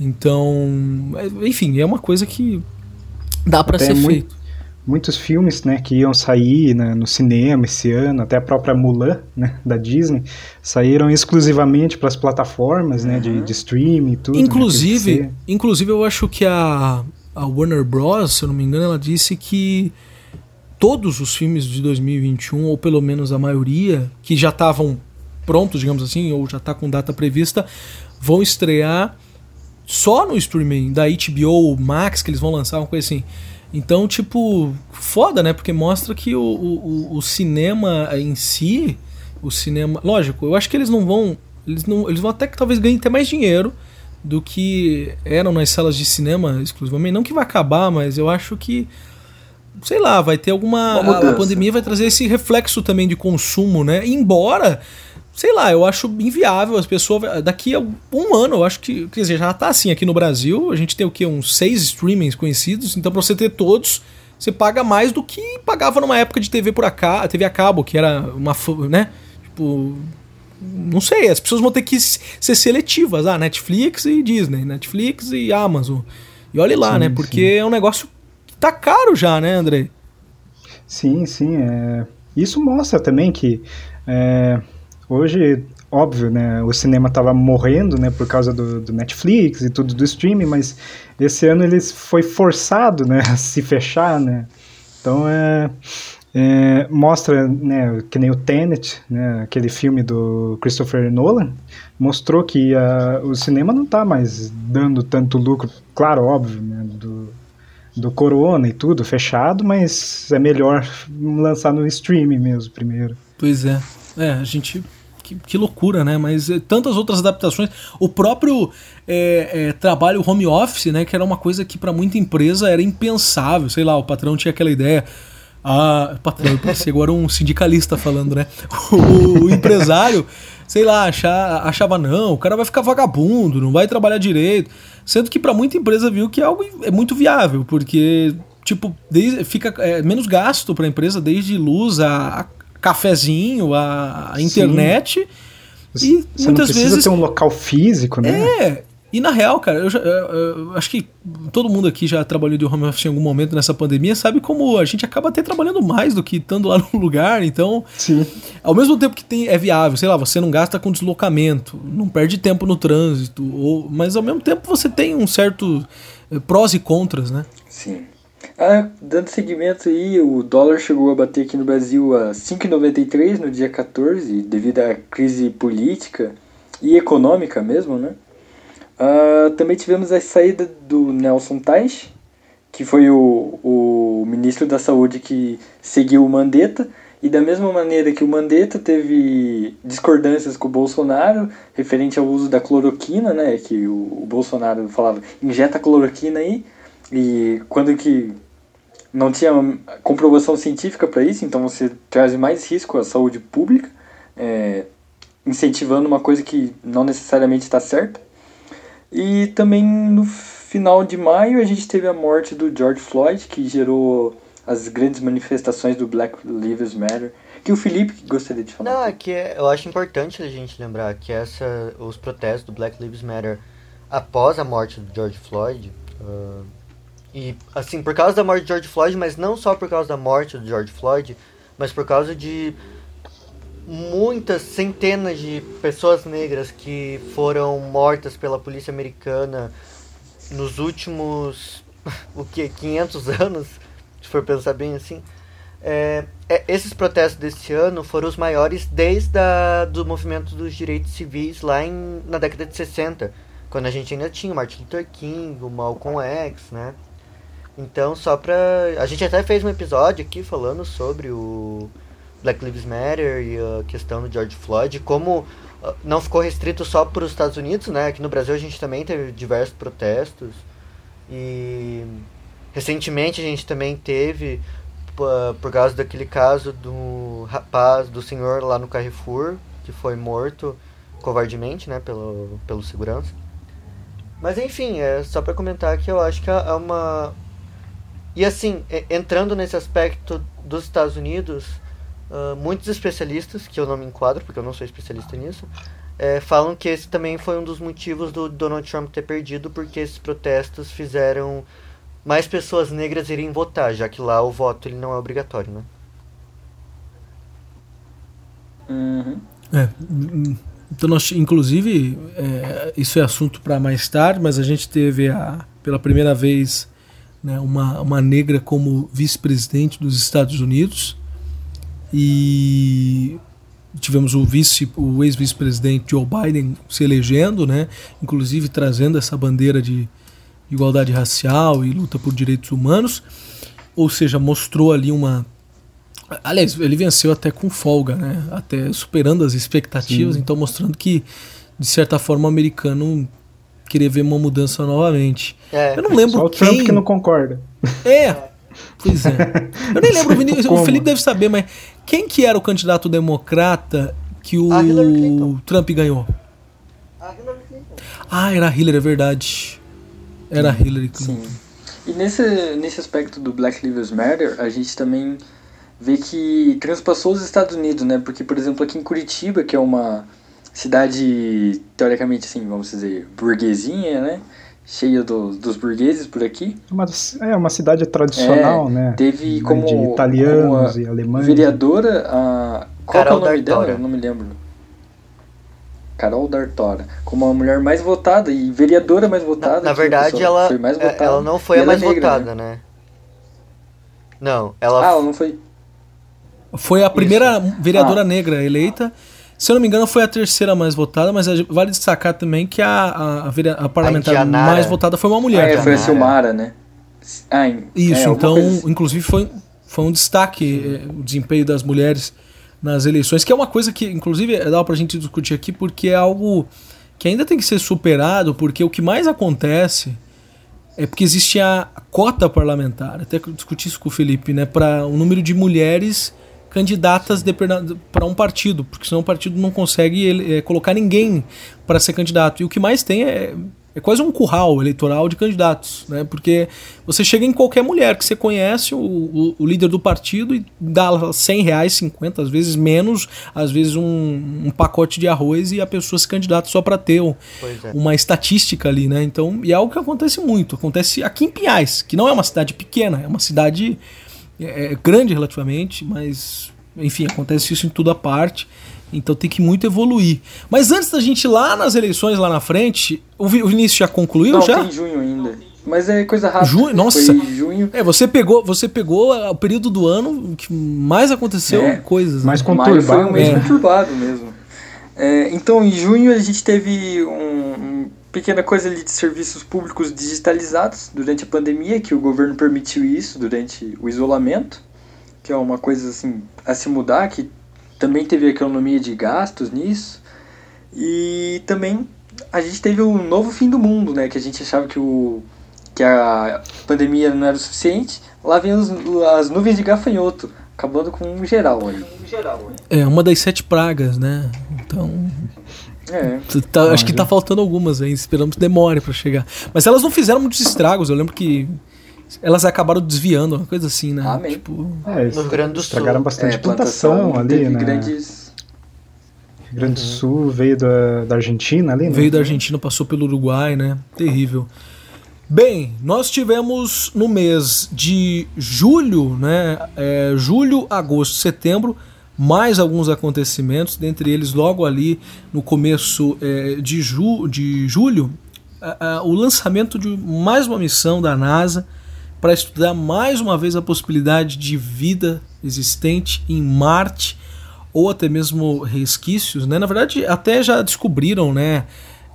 Então, é- enfim, é uma coisa que dá pra Até ser muito- feito. Muitos filmes, né, que iam sair né, no cinema esse ano, até a própria Mulan, né, da Disney, saíram exclusivamente para as plataformas, né, de, de streaming e tudo. né, Inclusive, ser- inclusive eu acho que a, a Warner Bros, se eu não me engano, ela disse que todos os filmes de 2021, ou pelo menos a maioria, que já estavam prontos, digamos assim, ou já tá com data prevista, vão estrear só no streaming da HBO Max que eles vão lançar, uma coisa assim. Então, tipo, foda, né? Porque mostra que o, o, o cinema em si, o cinema. Lógico, eu acho que eles não vão. Eles, não, eles vão até que talvez ganhem até mais dinheiro do que eram nas salas de cinema exclusivamente. Não que vai acabar, mas eu acho que. Sei lá, vai ter alguma. Uma A, pandemia vai trazer esse reflexo também de consumo, né? Embora sei lá, eu acho inviável as pessoas. Daqui a um ano, eu acho que. Quer dizer, já tá assim aqui no Brasil. A gente tem o quê? Uns seis streamings conhecidos. Então, pra você ter todos, você paga mais do que pagava numa época de TV por acá, TV a cabo, que era uma. né? Tipo. Não sei, as pessoas vão ter que ser seletivas. Ah, Netflix e Disney, Netflix e Amazon. E olhe lá, Sim, né? sim. Porque é um negócio tá caro já, né, Andrei? Sim, sim. É... Isso mostra também que é, hoje, óbvio, né, o cinema estava morrendo, né, por causa do, do Netflix e tudo do streaming, mas esse ano ele foi forçado, né, a se fechar, né. Então é, é, mostra, né, que nem o Tenet, né, aquele filme do Christopher Nolan, mostrou que ah, o cinema não está mais dando tanto lucro, claro, óbvio, né, do Corona e tudo fechado, mas é melhor lançar no streaming mesmo primeiro. Pois é. É, a gente. Que, que loucura, né? Mas é, tantas outras adaptações. O próprio é, é, trabalho home office, né? Que era uma coisa que para muita empresa era impensável. Sei lá, o patrão tinha aquela ideia. Ah, patrão, parecia agora um sindicalista falando, né? O, o empresário, sei lá, achar, achava não, o cara vai ficar vagabundo, não vai trabalhar direito. Sendo que para muita empresa viu que é algo é muito viável, porque tipo, desde, fica é, menos gasto para a empresa, desde luz a, a cafezinho, a, a internet. E Você não muitas precisa vezes ter um local físico, né? é, e na real, cara, eu, já- eu- eu acho que todo mundo aqui já trabalhou de home office em algum momento nessa pandemia, sabe como a gente acaba até trabalhando mais do que estando lá no lugar, então, Sim. ao mesmo tempo que tem, é viável, sei lá, você não gasta com deslocamento, não perde tempo no trânsito, ou, mas ao mesmo tempo você tem um certo eh, prós e contras, né? Sim. Ah, dando seguimento aí, o dólar chegou a bater aqui no Brasil a 5,93 no dia 14, devido à crise política e econômica mesmo, né? Ah, também tivemos a saída do Nelson Teich, que foi o, o ministro da Saúde que seguiu o Mandetta, e da mesma maneira que o Mandetta teve discordâncias com o Bolsonaro referente ao uso da cloroquina, né, que o, o Bolsonaro falava, injeta cloroquina aí, e quando que não tinha comprovação científica para isso, então você traz mais risco à saúde pública, é, incentivando uma coisa que não necessariamente está certa. E também no final de maio a gente teve a morte do George Floyd, que gerou as grandes manifestações do Black Lives Matter, que o Felipe gostaria de falar. Não, é que é- eu acho importante a gente lembrar que essa, os protestos do Black Lives Matter após a morte do George Floyd, ah, e assim, por causa da morte de George Floyd, mas não só por causa da morte do George Floyd, mas por causa de muitas centenas de pessoas negras que foram mortas pela polícia americana nos últimos, o que, 500 anos, se for pensar bem assim. É, é, esses protestos desse ano foram os maiores desde a, do movimento dos direitos civis lá em, na década de 60, quando a gente ainda tinha o Martin Luther King, o Malcolm X, né? Então, só pra. A gente até fez um episódio aqui falando sobre o Black Lives Matter e a questão do George Floyd, como uh, não ficou restrito só para os Estados Unidos, né? Aqui no Brasil a gente também teve diversos protestos. E recentemente a gente também teve, por, por causa daquele caso do rapaz, do senhor lá no Carrefour, que foi morto covardemente, né, pelo, pelo segurança. Mas enfim, é só para comentar que eu acho que é uma. E assim, entrando nesse aspecto dos Estados Unidos, uh, muitos especialistas, que eu não me enquadro porque eu não sou especialista nisso, é, falam que esse também foi um dos motivos do Donald Trump ter perdido, porque esses protestos fizeram mais pessoas negras irem votar, já que lá o voto ele não é obrigatório, né? Uhum. É, então nós, inclusive, é, isso é assunto para mais tarde, mas a gente teve a, pela primeira vez né, uma, uma negra como vice-presidente dos Estados Unidos e tivemos o vice, o ex-vice-presidente Joe Biden se elegendo, né, inclusive trazendo essa bandeira de igualdade racial e luta por direitos humanos, ou seja, mostrou ali uma Aliás, ele venceu até com folga, né? Até superando as expectativas, Sim. então mostrando que, de certa forma, o americano queria ver uma mudança novamente. É. Eu não lembro Só o quem... Trump que não concorda. É, pois é. Eu nem lembro, o, o Felipe deve saber, mas quem que era o candidato democrata que o Trump ganhou? A Hillary Clinton. Ah, era a Hillary, é verdade. Era a Hillary Clinton. Sim. E nesse, nesse aspecto do Black Lives Matter, a gente também vê que transpassou os Estados Unidos, né? Porque, por exemplo, aqui em Curitiba, que é uma cidade, teoricamente, assim, vamos dizer, burguesinha, né? Cheia do, dos burgueses por aqui. Uma, é uma cidade tradicional, é, né? Teve como, de italianos como e alemães. Vereadora, a, qual é o nome dela? Eu não me lembro. Carol D'Artora, como a mulher mais votada e vereadora mais votada. Na, na verdade, ela, foi mais é, votada, ela não foi a mais é negra, votada, né? né? Não, ela. Ah, ela não foi. Foi a primeira Isso. vereadora ah. negra eleita. Se eu não me engano, foi a terceira mais votada, mas vale destacar também que a, a, a, a parlamentar a mais votada foi uma mulher. Ah, é, foi a Silmara, né? Ah, Isso, é, então, assim. inclusive foi, foi um destaque eh, o desempenho das mulheres nas eleições, que é uma coisa que, inclusive, é dá pra gente discutir aqui, porque é algo que ainda tem que ser superado, porque o que mais acontece é porque existe a cota parlamentar, até que eu discuti isso com o Felipe, né, para o número de mulheres candidatas para um partido, porque senão o partido não consegue ele, é, colocar ninguém para ser candidato. E o que mais tem é, é quase um curral eleitoral de candidatos, né? Porque você chega em qualquer mulher que você conhece, o, o, o líder do partido, e dá 100 reais, 50, às vezes menos, às vezes um, um pacote de arroz e a pessoa se candidata só para ter um, é. uma estatística ali, né? Então, e é algo que acontece muito. Acontece aqui em Pinhais, que não é uma cidade pequena, é uma cidade é, é grande relativamente, mas enfim, acontece isso em toda parte. Então tem que muito evoluir. Mas antes da gente ir lá nas eleições lá na frente, o Vinícius já concluiu Não, já? Tem junho ainda. Mas é coisa rápida. Junho, nossa. junho. É, você pegou, você pegou o período do ano que mais aconteceu é, coisas. Mais né? conturbado. Foi um mês é. conturbado mesmo. É, então, em junho a gente teve um, um pequena coisa ali de serviços públicos digitalizados durante a pandemia, que o governo permitiu isso durante o isolamento, que é uma coisa assim a se mudar, que também teve economia de gastos nisso. E também a gente teve o novo fim do mundo, né? Que a gente achava que, o, que a pandemia não era o suficiente. Lá vem os, as nuvens de gafanhoto, acabando com um geral aí. É, uma das sete pragas, né? Então. É. Tá, acho que tá faltando algumas aí, esperamos que demore para chegar. Mas elas não fizeram muitos estragos, eu lembro que elas acabaram desviando, uma coisa assim, né? Amém. Tipo, é, no Rio Grande do Sul. Estragaram bastante é, plantação, ali, né? Grandes... Rio Grande do uhum. Sul veio da, da Argentina ali, né? Veio da Argentina, passou pelo Uruguai, né? Terrível. Bem, nós tivemos no mês de julho, né? É, julho, agosto, setembro, mais alguns acontecimentos, dentre eles logo ali no começo é, de, ju de julho, o lançamento de mais uma missão da NASA para estudar mais uma vez a possibilidade de vida existente em Marte ou até mesmo resquícios, né? Na verdade, até já descobriram, né?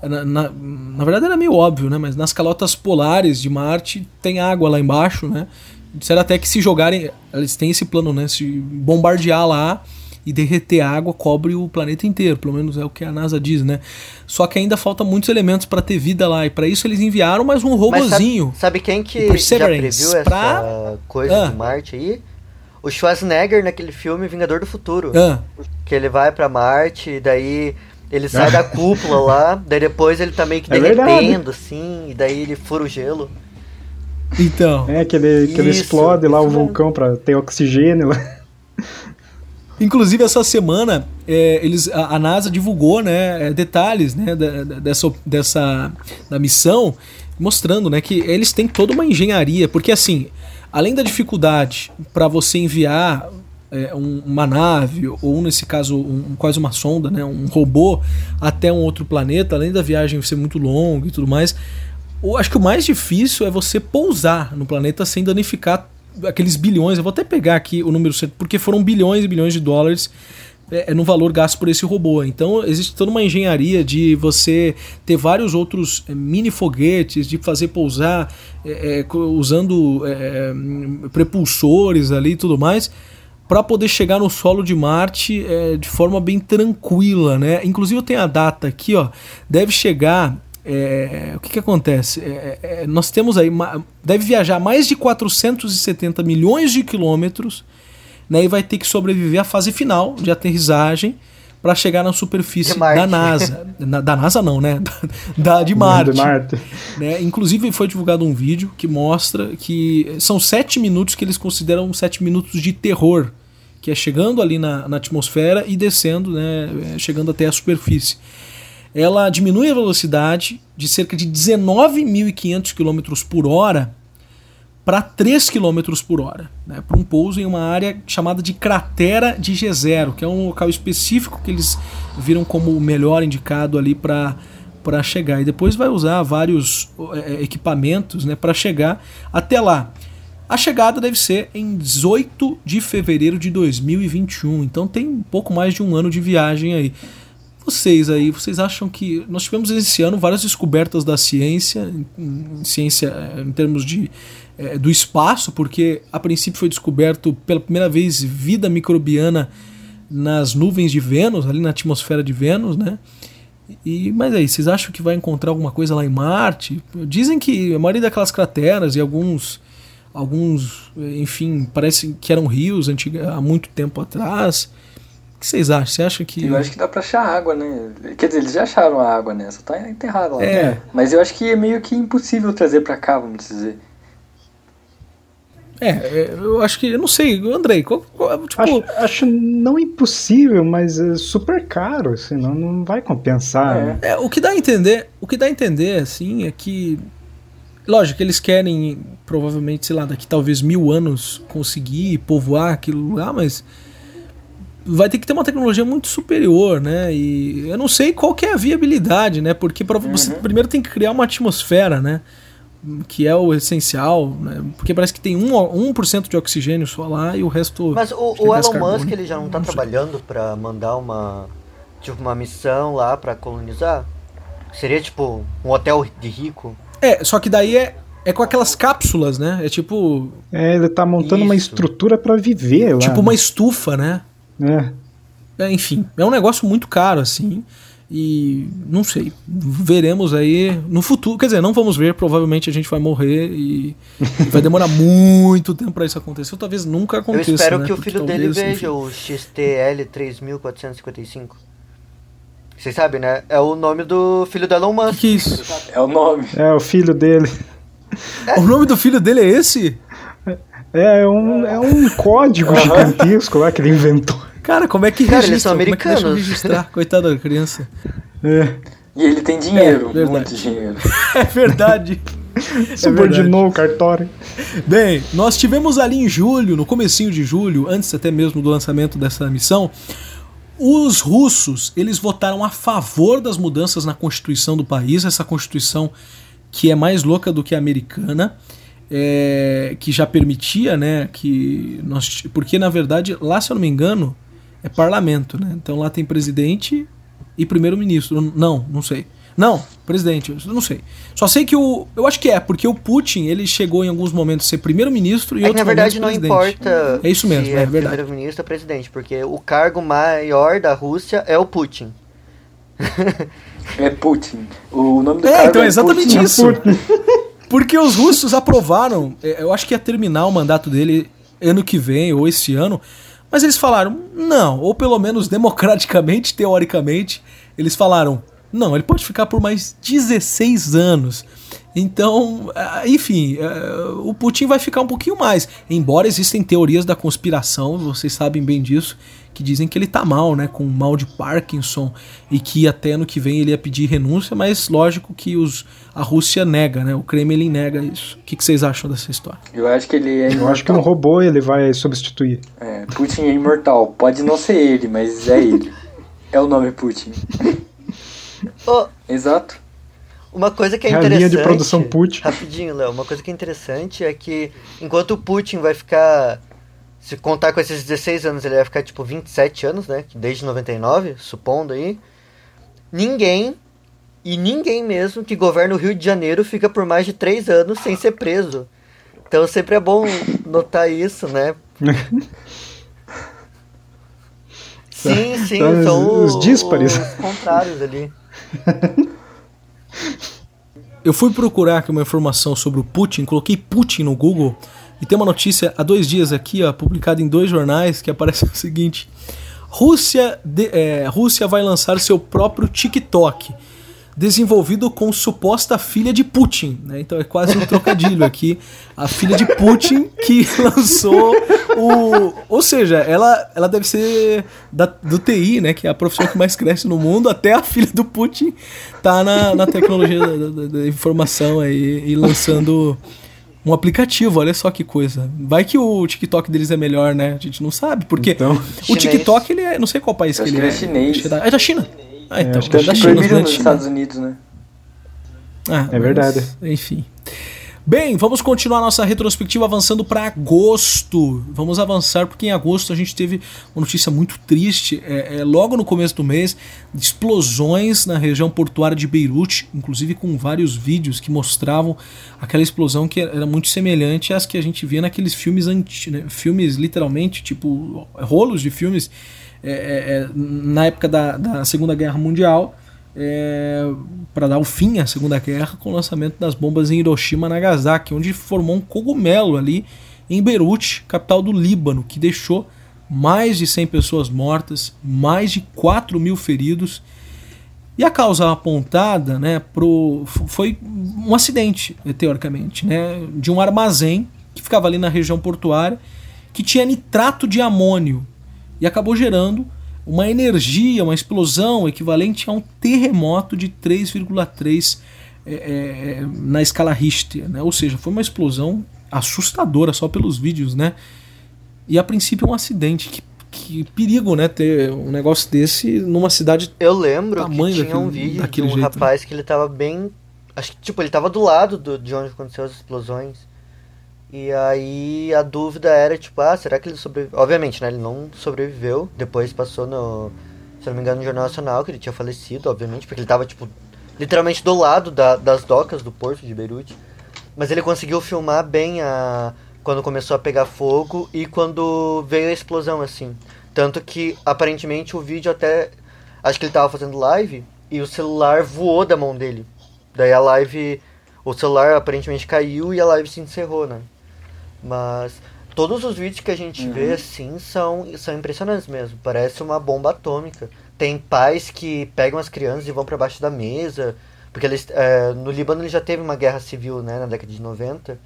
Na, na, na, verdade era meio óbvio, né? Mas nas calotas polares de Marte tem água lá embaixo, né? Disseram até que se jogarem. Eles têm esse plano, né? Se bombardear lá e derreter água, cobre o planeta inteiro. Pelo menos é o que a NASA diz, né? Só que ainda falta muitos elementos para ter vida lá. E para isso eles enviaram mais um robozinho. Sabe, sabe, quem que já previu essa pra... coisa ah. de Marte aí? O Schwarzenegger naquele filme Vingador do Futuro. Ah. Que ele vai para Marte e daí ele sai da cúpula lá, daí depois ele tá meio que é derretendo, assim, e daí ele fura o gelo. Então. É, que ele, que ele explode lá o vulcão para ter oxigênio. Inclusive essa semana é, eles, a, a, NASA divulgou né, é, detalhes né, da, dessa, dessa da missão, mostrando né, que eles têm toda uma engenharia, porque assim, além da dificuldade para você enviar é, um, uma nave, ou nesse caso um, quase uma sonda, né, um robô, até um outro planeta, além da viagem ser muito longa e tudo mais, eu acho que o mais difícil é você pousar no planeta sem danificar aqueles bilhões. Eu vou até pegar aqui o número certo, porque foram bilhões e bilhões de dólares é, é, no valor gasto por esse robô. Então existe toda uma engenharia de você ter vários outros é, mini foguetes, de fazer pousar é, é usando é, prepulsores ali e tudo mais para poder chegar no solo de Marte de forma bem tranquila, né? Inclusive tenho a data aqui, ó, deve chegar é, o que, que acontece? É, é, nós temos aí, deve viajar mais de 470 milhões de quilômetros né, e vai ter que sobreviver à fase final de aterrissagem para chegar na superfície da NASA. Na, da NASA não, né? Da, da de Marte. De Marte. Né? Inclusive foi divulgado um vídeo que mostra que são sete minutos que eles consideram sete minutos de terror, que é chegando ali na, na atmosfera e descendo, né, chegando até a superfície ela diminui a velocidade de cerca de 19.500 km por hora para 3 km por hora, né, para um pouso em uma área chamada de cratera de G0, que é um local específico que eles viram como o melhor indicado ali para para chegar. E depois vai usar vários é, equipamentos né, para chegar até lá. A chegada deve ser em 18 de fevereiro de 2021, então tem um pouco mais de um ano de viagem aí vocês aí, vocês acham que nós tivemos esse ano várias descobertas da ciência, em, em ciência eh, em termos de é, do espaço, porque a princípio foi descoberto pela primeira vez vida microbiana nas nuvens de Vênus, ali na atmosfera de Vênus, né? E, mas aí, vocês acham que vai encontrar alguma coisa lá em Marte? Dizem que a maioria daquelas crateras e alguns, alguns enfim, parece que eram rios antiga, há muito tempo atrás. O que vocês acham? Você acha que. Eu acho que dá pra achar água, né? Quer dizer, eles já acharam a água, né? Só tá enterrada lá. É. Mas eu acho que é meio que impossível trazer pra cá, vamos dizer. É, é eu acho que. Eu não sei, Andrei, qual, qual, tipo... acho, acho, não impossível, mas é super caro, senão assim, não vai compensar. É. Né? é. o que dá a entender, o que dá a entender, assim, é que. Lógico, eles querem, provavelmente, sei lá, daqui talvez mil anos conseguir povoar aquele lugar, mas vai ter que ter uma tecnologia muito superior, né? E eu não sei qual que é a viabilidade, né? Porque pra, uhum. você primeiro tem que criar uma atmosfera, né? Que é o essencial, né? Porque parece que tem 1%, 1 de oxigênio só lá e o resto. Mas o, o Elon carbono. Musk ele já não está trabalhando para mandar uma tipo uma missão lá para colonizar? Seria tipo um hotel de rico? É, só que daí é, é com aquelas cápsulas, né? É tipo. É, ele tá montando Isso. uma estrutura para viver lá. Tipo uma estufa, né? É. é. Enfim, é um negócio muito caro, assim. E não sei, veremos aí no futuro. Quer dizer, não vamos ver, provavelmente a gente vai morrer e vai demorar muito tempo para isso acontecer. Ou talvez nunca aconteça. Eu espero né? que o filho talvez, dele veja o XTL 3455. Vocês sabem, né? É o nome do filho do Elon Musk. Que, que é isso? É o nome. É o filho dele. É. O nome do filho dele é esse? É, é um, é um código gigantesco lá que ele inventou. Cara, como é que Cara, registra? eles são americanos. Como é que registrar? Coitada da criança. É. E ele tem dinheiro, é, muito dinheiro. é verdade. Subordinou é o cartório. Bem, nós tivemos ali em julho, no comecinho de julho, antes até mesmo do lançamento dessa missão, os russos, eles votaram a favor das mudanças na constituição do país, essa constituição que é mais louca do que a americana. é, que já permitia, né, que nós, porque na verdade lá, se eu não me engano, é parlamento, né? Então lá tem presidente e primeiro-ministro. Não, não sei. Não, presidente, eu não sei. Só sei que o. Eu acho que é, porque o Putin ele chegou em alguns momentos a ser primeiro-ministro e É que outros na verdade não momentos presidente. importa É isso mesmo, se é verdade. primeiro-ministro ou presidente, porque o cargo maior da Rússia é o Putin. É Putin. O nome do É, cara então é é exatamente Putin. isso. Porque os russos aprovaram, é, eu acho que ia terminar o mandato dele ano que vem ou esse ano, mas eles falaram não, ou pelo menos democraticamente, teoricamente, eles falaram não, ele pode ficar por mais 16 anos. Então, ah, enfim, ah, o Putin vai ficar um pouquinho mais. Embora existem teorias da conspiração, vocês sabem bem disso, que dizem que ele tá mal, né, com mal de Parkinson e que até ano que vem ele ia pedir renúncia, mas lógico que os, a Rússia nega, né, o Kremlin nega isso. O que, que vocês acham dessa história? Eu acho que ele é Eu acho que um imortal. robô ele vai substituir. É, Putin é imortal. Pode não ser ele, mas é ele. É o nome Putin. Ô, Exato. Uma coisa que é É a interessante. linha de produção Putin. Rapidinho, Léo. Uma coisa que é interessante é que enquanto o Putin vai ficar. Se contar com esses 16 anos, ele vai ficar tipo 27 anos, né? Desde 99, supondo aí. Ninguém, e ninguém mesmo, que governa o Rio de Janeiro fica por mais de 3 anos sem ser preso. Então sempre é bom notar isso, né? Sim, sim, São os- são os o- díspares. os contrários ali. Eu fui procurar aqui uma informação sobre o Putin, coloquei Putin no Google e tem uma notícia há dois dias aqui, ó, publicada em dois jornais, que aparece o seguinte: Rússia, de- é, Rússia vai lançar seu próprio TikTok, desenvolvido com suposta filha de Putin. né? Então é quase um trocadilho aqui. A filha de Putin que lançou o. Ou seja, ela, ela deve ser da, do TI, né? Que é a profissão que mais cresce no mundo, até a filha do Putin tá na, na tecnologia da, da- da informação aí e lançando um aplicativo, olha só que coisa. Vai que o TikTok deles é melhor, né? A gente não sabe, porque Então. o Chinês. TikTok, ele é. Não sei qual país Eu que ele é. é chinês. É da, é da China. Ah, então. acho que é é da. China, Proibido é nos. Estados Unidos, né? Ah, É verdade. mas, enfim. Bem, vamos continuar nossa retrospectiva avançando para agosto. Vamos avançar porque em agosto a gente teve uma notícia muito triste. É, é, logo no começo do mês, explosões na região portuária de Beirute, inclusive com vários vídeos que mostravam aquela explosão que era muito semelhante às que a gente via naqueles filmes anti, né, filmes literalmente tipo rolos de filmes é, é, é, na época da, da Segunda Guerra Mundial para dar o fim à Segunda Guerra com o lançamento das bombas em Hiroshima e Nagasaki, onde formou um cogumelo ali em Beirute, capital do Líbano, que deixou mais de 100 pessoas mortas, mais de 4 mil feridos. E a causa apontada né, pro, foi um acidente, teoricamente, né, de um armazém que ficava ali na região portuária, que tinha nitrato de amônio e acabou gerando uma energia, uma explosão equivalente a um terremoto de 3,3 é, é, na escala Richter, né? ou seja, foi uma explosão assustadora só pelos vídeos, né? E a princípio um acidente, que, que perigo, né? Ter um negócio desse numa cidade Eu lembro que tinha um daquele- vídeo de um jeito, né? rapaz que ele tava bem. Acho que tipo, ele tava do lado do, de onde aconteceu as explosões. E aí a dúvida era, tipo, ah, será que ele sobreviveu? Obviamente, né? Ele não sobreviveu. Depois passou no. Se não me engano, no Jornal Nacional, que ele tinha falecido, obviamente, porque ele tava, tipo, literalmente do lado da- das docas do porto de Beirute. Mas ele conseguiu filmar bem a. Quando começou a pegar fogo e quando veio a explosão, assim. Tanto que aparentemente o vídeo até. Acho que ele tava fazendo live e o celular voou da mão dele. Daí a live. O celular aparentemente caiu e a live se encerrou, né? Mas todos os vídeos que a gente vê assim são, são impressionantes mesmo. Parece uma bomba atômica. Tem pais que pegam as crianças e vão pra baixo da mesa. Porque eles, é, no Líbano ele já teve uma guerra civil, né, na década de 90.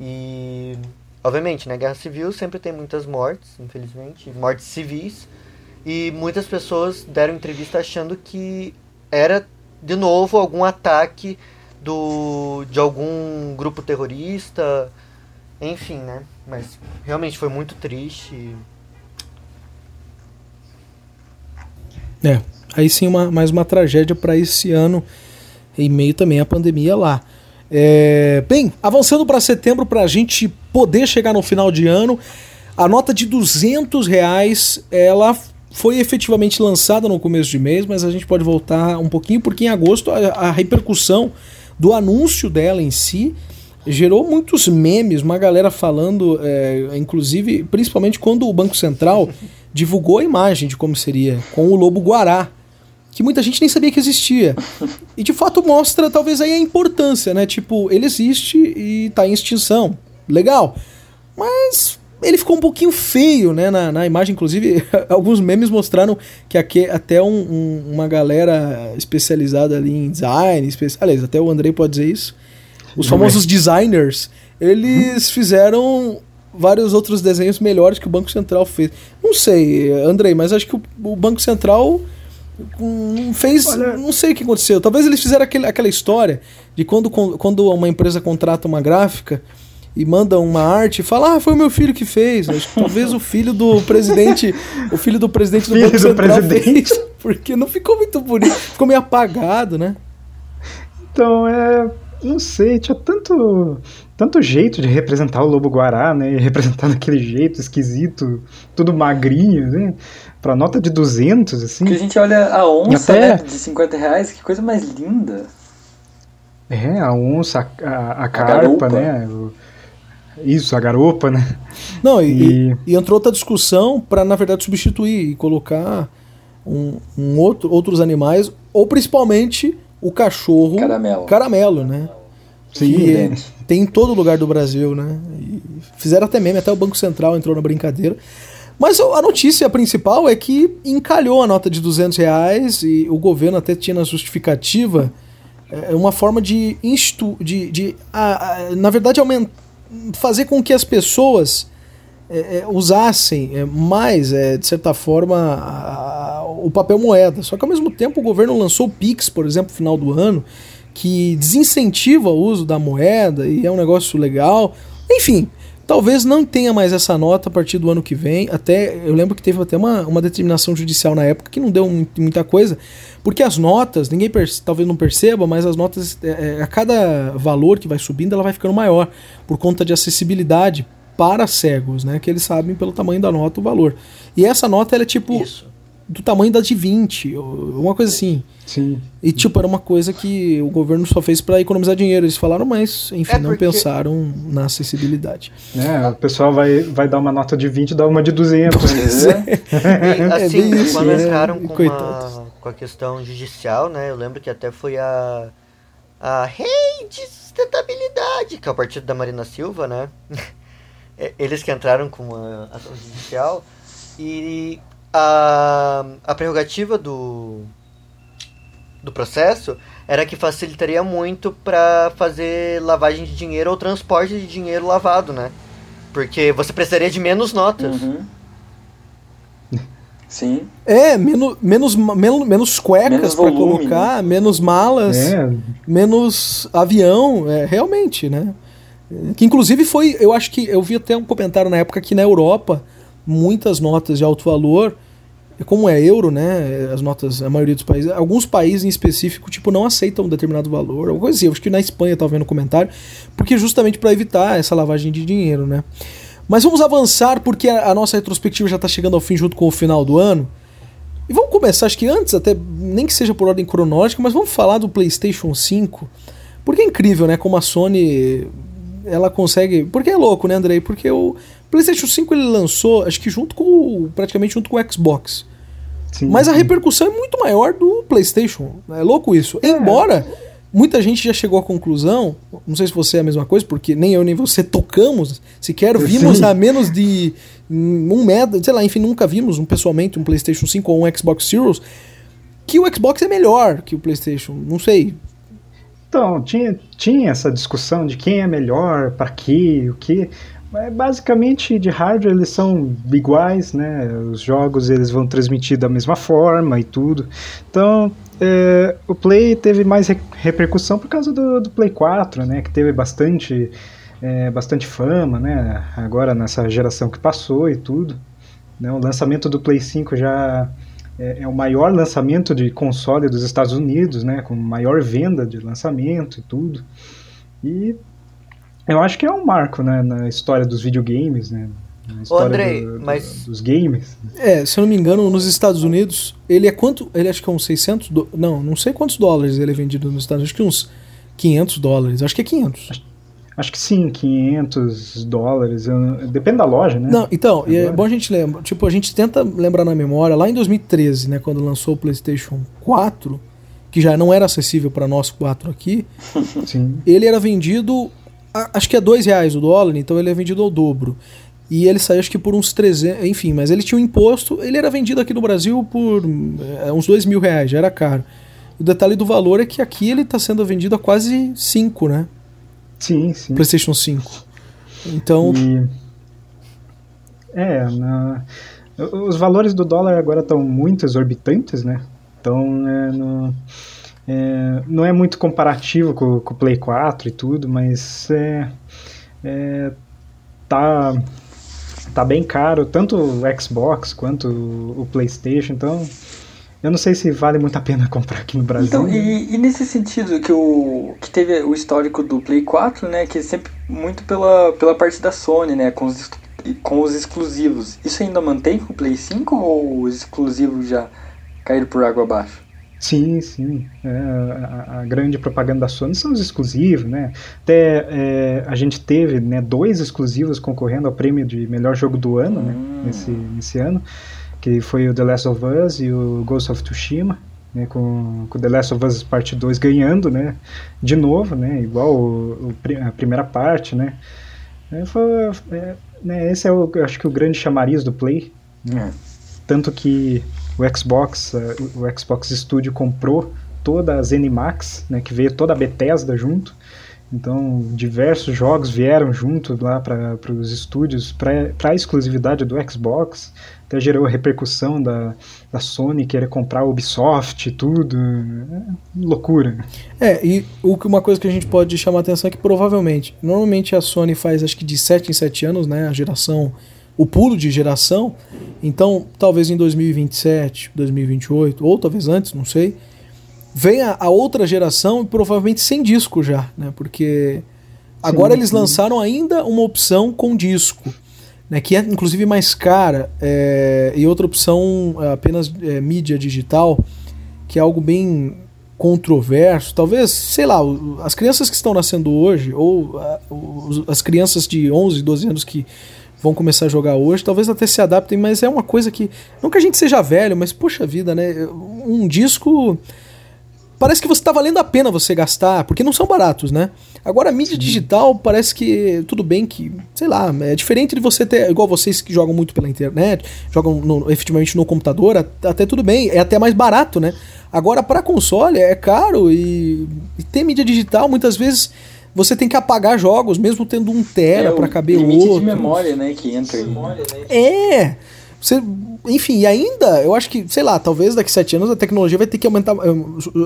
E obviamente, né, guerra civil sempre tem muitas mortes, infelizmente, mortes civis. E muitas pessoas deram entrevista achando que era de novo algum ataque do de algum grupo terrorista, enfim, né? Mas realmente foi muito triste. É, aí sim uma, mais uma tragédia para esse ano, em meio também à pandemia lá. É, bem, avançando para setembro, para a gente poder chegar no final de ano, a nota de 200 reais, ela foi efetivamente lançada no começo de mês, mas a gente pode voltar um pouquinho, porque em agosto a, a repercussão do anúncio dela em si gerou muitos memes, uma galera falando, é, inclusive, principalmente quando o Banco Central divulgou a imagem de como seria, com o lobo guará, que muita gente nem sabia que existia. E de fato mostra talvez aí a importância, né? Tipo, ele existe e tá em extinção. Legal. Mas ele ficou um pouquinho feio, né? Na, na imagem, inclusive, alguns memes mostraram que aqui, até um, um, uma galera especializada ali em design, aliás, até o Andrei pode dizer isso. Os famosos designers, eles fizeram vários outros desenhos melhores que o Banco Central fez. Não sei, Andrei, mas acho que o, o Banco Central não fez. Olha... Não sei o que aconteceu. Talvez eles fizeram aquele, aquela história de quando, quando uma empresa contrata uma gráfica e manda uma arte e fala, ah, foi o meu filho que fez. talvez o filho do presidente, o filho do presidente do filho Banco do Central presidente. fez, porque não ficou muito bonito, ficou meio apagado, né? Então, é, não sei, tinha tanto tanto jeito de representar o lobo guará, né? Representar daquele jeito esquisito, tudo magrinho, né? Pra nota de 200, assim. Que a gente olha a onça, Até- né, de 50 reais, que coisa mais linda. É, a onça, a, a, a carpa, garupa. né? o- Isso, a garopa, né? Não, e, E- e- e entrou outra discussão para na verdade substituir e colocar um, um outro, outros animais, ou principalmente o cachorro Caramelo. caramelo, né? Sim, que é. tem em todo lugar do Brasil, né? E fizeram até meme, até o Banco Central entrou na brincadeira. Mas a notícia principal é que encalhou a nota de 200 reais e o governo até tinha na justificativa é, uma forma de, instu, de, de a- a- na verdade, aumentar, fazer com que as pessoas é, é, usassem é, mais, é, de certa forma, a- a- o papel moeda. Só que ao mesmo tempo o governo lançou o Pix, por exemplo, no final do ano, que desincentiva o uso da moeda e é um negócio legal. Enfim, talvez não tenha mais essa nota a partir do ano que vem. Até eu lembro que teve até uma, uma determinação judicial na época que não deu mu- muita coisa, porque as notas, ninguém talvez não perceba, mas as notas, é, a cada valor que vai subindo, ela vai ficando maior por conta de acessibilidade para cegos, né? Que eles sabem pelo tamanho da nota o valor. E essa nota ela é tipo Isso. do tamanho da de 20, ou uma coisa assim. Sim. E tipo, era uma coisa que o governo só fez para economizar dinheiro. Eles falaram, mas enfim, É não porque- pensaram na acessibilidade. né? O pessoal vai, vai dar uma nota de 20 e dá uma de 200. né? E, assim, bem isso, quando né? entraram com, uma, com a questão judicial, né? Eu lembro que até foi a. A Rei de Sustentabilidade, que é o partido da Marina Silva, né? É, Eles que entraram com a ação judicial. E a, a prerrogativa do, do processo era que facilitaria muito para fazer lavagem de dinheiro ou transporte de dinheiro lavado, né? Porque você precisaria de menos notas. Uhum. Sim. É, menos, menos, menos, menos cuecas Menos para colocar, menos malas, É, menos avião, é, realmente, né? Que inclusive foi, eu acho que eu vi até um comentário na época que na Europa muitas notas de alto valor, como é euro, né? As notas, a maioria dos países, alguns países em específico, tipo, não aceitam um determinado valor, alguma coisa assim. Eu acho que na Espanha eu tava vendo comentário, porque justamente para evitar essa lavagem de dinheiro, né? Mas vamos avançar porque a, a nossa retrospectiva já está chegando ao fim junto com o final do ano. E vamos começar, acho que antes, até nem que seja por ordem cronológica, mas vamos falar do PlayStation 5. Porque é incrível, né? Como a Sony ela consegue. Porque é louco, né, Andrei? Porque o PlayStation 5 ele lançou, acho que junto com o- praticamente junto com o Xbox. sim, Mas a sim. repercussão é muito maior do PlayStation. É louco isso. Embora muita gente já chegou à conclusão, não sei se você é a mesma coisa, porque nem eu nem você tocamos, sequer vimos Sim. a menos de um metro, sei lá, enfim, nunca vimos um, pessoalmente um PlayStation 5 ou um Xbox Series, que o Xbox é melhor que o PlayStation. Não sei. Então, tinha, tinha essa discussão de quem é melhor, para quê, o que. Mas basicamente de hardware eles são iguais, né? Os jogos eles vão transmitir da mesma forma e tudo. Então é, o Play teve mais re- repercussão por causa do, do Play 4, né? Que teve bastante, é, bastante fama, né? Agora nessa geração que passou e tudo. Né? O lançamento do Play 5 já é, é o maior lançamento de console dos Estados Unidos, né? Com maior venda de lançamento e tudo. E eu acho que é um marco né, na história dos videogames, né? Na Ô, história Andrei, do- do- mas dos games. É, se eu não me engano, nos Estados Unidos, ele é quanto? Ele acho que é uns 600. Do... Não, não sei quantos dólares ele é vendido nos Estados Unidos. Acho que uns 500 dólares. Acho que é 500. Acho que sim, 500 dólares. eu- depende da loja, né? Não, então, é Agora. bom a gente lembrar. Tipo, a gente tenta lembrar na memória, lá em 2013, né, quando lançou o PlayStation 4, que já não era acessível para nós quatro aqui, Sim. ele era vendido, a- acho que é dois reais o dólar, então ele é vendido ao dobro. E ele saiu acho que por uns 300, enfim, mas ele tinha um imposto, ele era vendido aqui no Brasil por é, uns dois mil reais, já era caro. O detalhe do valor é que aqui ele está sendo vendido a quase 5, né? Sim, sim. PlayStation 5. Então, E, é, na- os valores do dólar agora estão muito exorbitantes, né? Então, é, no- é, não é muito comparativo com, com o Play 4 e tudo, mas é, é, tá, tá bem caro, tanto o Xbox quanto o, o PlayStation, então eu não sei se vale muito a pena comprar aqui no Brasil. Então, e, e nesse sentido que, o, que teve o histórico do Play 4, né, que é sempre muito pela, pela parte da Sony, né, com os, com os exclusivos. Isso ainda mantém com o Play 5 ou os exclusivos já caíram por água abaixo? Sim, sim. É, a, a grande propaganda da Sony são os exclusivos, né? Até é, a gente teve né, dois exclusivos concorrendo ao prêmio de melhor jogo do ano, né? Hum. Nesse, nesse ano, que foi o The Last of Us e o Ghost of Tsushima, né? Com, com The Last of Us Parte 2 ganhando, né? De novo, né? Igual o, o a primeira parte, né? É, foi, é, né? Esse é o, acho que o grande chamariz do Play, É. tanto que o Xbox, o o Xbox Studio comprou toda a ZeniMax, né, que veio toda a Bethesda junto. Então, diversos jogos vieram junto lá para os estúdios para a exclusividade do Xbox. Até gerou a repercussão da, da Sony querer comprar a Ubisoft e tudo. É loucura. É, e uma coisa que a gente pode chamar a atenção é que provavelmente, normalmente a Sony faz acho que de 7 em 7 anos, né, a geração, o pulo de geração. Então, talvez em 2027, 2028, ou talvez antes, não sei, venha a outra geração e provavelmente sem disco já, né? Porque agora eles sim. lançaram ainda uma opção com disco, né? Que é inclusive mais cara é, e outra opção é, apenas é, mídia digital, que é algo bem controverso. Talvez, sei lá, as crianças que estão nascendo hoje ou as crianças de 11, 12 anos que vão começar a jogar hoje, talvez até se adaptem, mas é uma coisa que não que a gente seja velho, mas poxa vida, né? Um disco parece que você tá valendo a pena você gastar, porque não são baratos, né? Agora, a mídia digital parece que tudo bem que, sei lá, é diferente de você ter, igual vocês que jogam muito pela internet, jogam no- efetivamente no computador, at- até tudo bem, é até mais barato, né? Agora, para console é caro e, e ter mídia digital, muitas vezes você tem que apagar jogos, mesmo tendo um tera É, para o caber limite outro. de memória, né, que entra aí. né? É. Você, enfim, e ainda, eu acho que, sei lá, talvez daqui a sete anos a tecnologia vai ter que aumentar,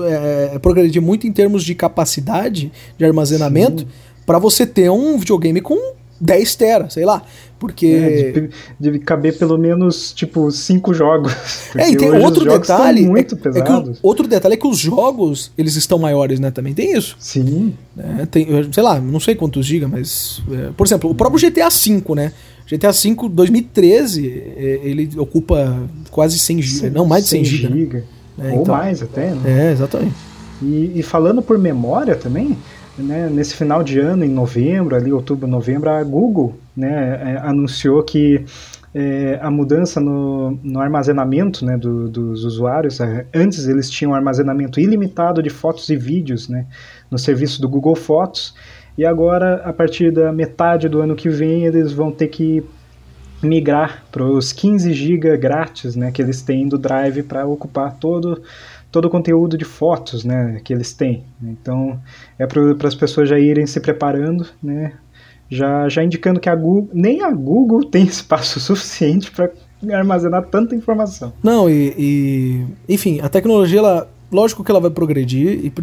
é, progredir muito em termos de capacidade de armazenamento para você ter um videogame com 10 tera, sei lá. Porque. É, de, caber pelo menos, tipo, cinco jogos. É, e tem outro detalhe. muito é, é que outro detalhe é que os jogos, eles estão maiores, né? Também tem isso. Sim, né? Tem, sei lá, não sei quantos giga, mas. é, por exemplo, o próprio GTA V, né? GTA V 2013, é, ele ocupa quase 100 GB. Não, mais de 100 GB. né? giga. É, Ou então. mais até, né? É, exatamente. E, e falando por memória também, né, nesse final de ano, em novembro, ali, outubro, novembro, a Google né, é, anunciou que é, a mudança no, no armazenamento né, do- dos usuários, é, antes eles tinham armazenamento ilimitado de fotos e vídeos né, no serviço do Google Fotos, e agora, a partir da metade do ano que vem, eles vão ter que migrar para os 15 GB grátis né, que eles têm do Drive para ocupar todo, todo o conteúdo de fotos né, que eles têm. Então é para as pessoas já irem se preparando, né, já, já indicando que a Google, nem a Google tem espaço suficiente para armazenar tanta informação. Não, e, e- Enfim, a tecnologia, ela, lógico que ela vai progredir, e,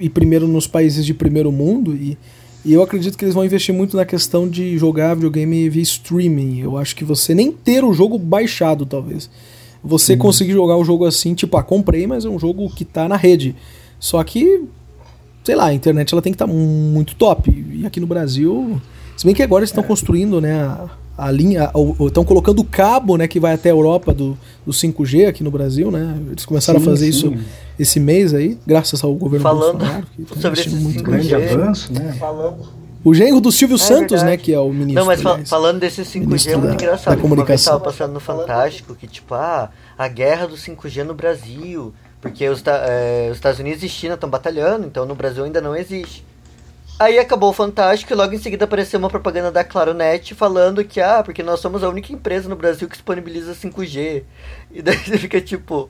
e primeiro nos países de primeiro mundo, e, e eu acredito que eles vão investir muito na questão de jogar videogame via streaming. Eu acho que você nem ter o jogo baixado, talvez. Você conseguir jogar o jogo assim, tipo, ah, comprei, mas é um jogo que tá na rede. Só que sei lá, a internet ela tem que estar muito top. E aqui no Brasil, se bem que agora eles estão construindo, né, a, a linha, estão colocando o cabo, né, que vai até a Europa do, do 5G aqui no Brasil, né? Eles começaram Sim, a fazer sim. isso esse mês aí, graças ao governo Falando Bolsonaro. que tá sobre muito 5G. Grande avanço, né? Falando. O genro do Silvio É Santos, né, verdade. que é o ministro. Não, mas fa- aliás. falando desse 5G é muito da- engraçado. da Uma vez comunicação. tava passando no Fantástico que, tipo, ah, a guerra do 5G no Brasil. Porque os, eh, os Estados Unidos e China estão batalhando, então no Brasil ainda não existe. Aí acabou o Fantástico e logo em seguida apareceu uma propaganda da Claronet falando que, ah, porque nós somos a única empresa no Brasil que disponibiliza 5G. E daí você fica tipo,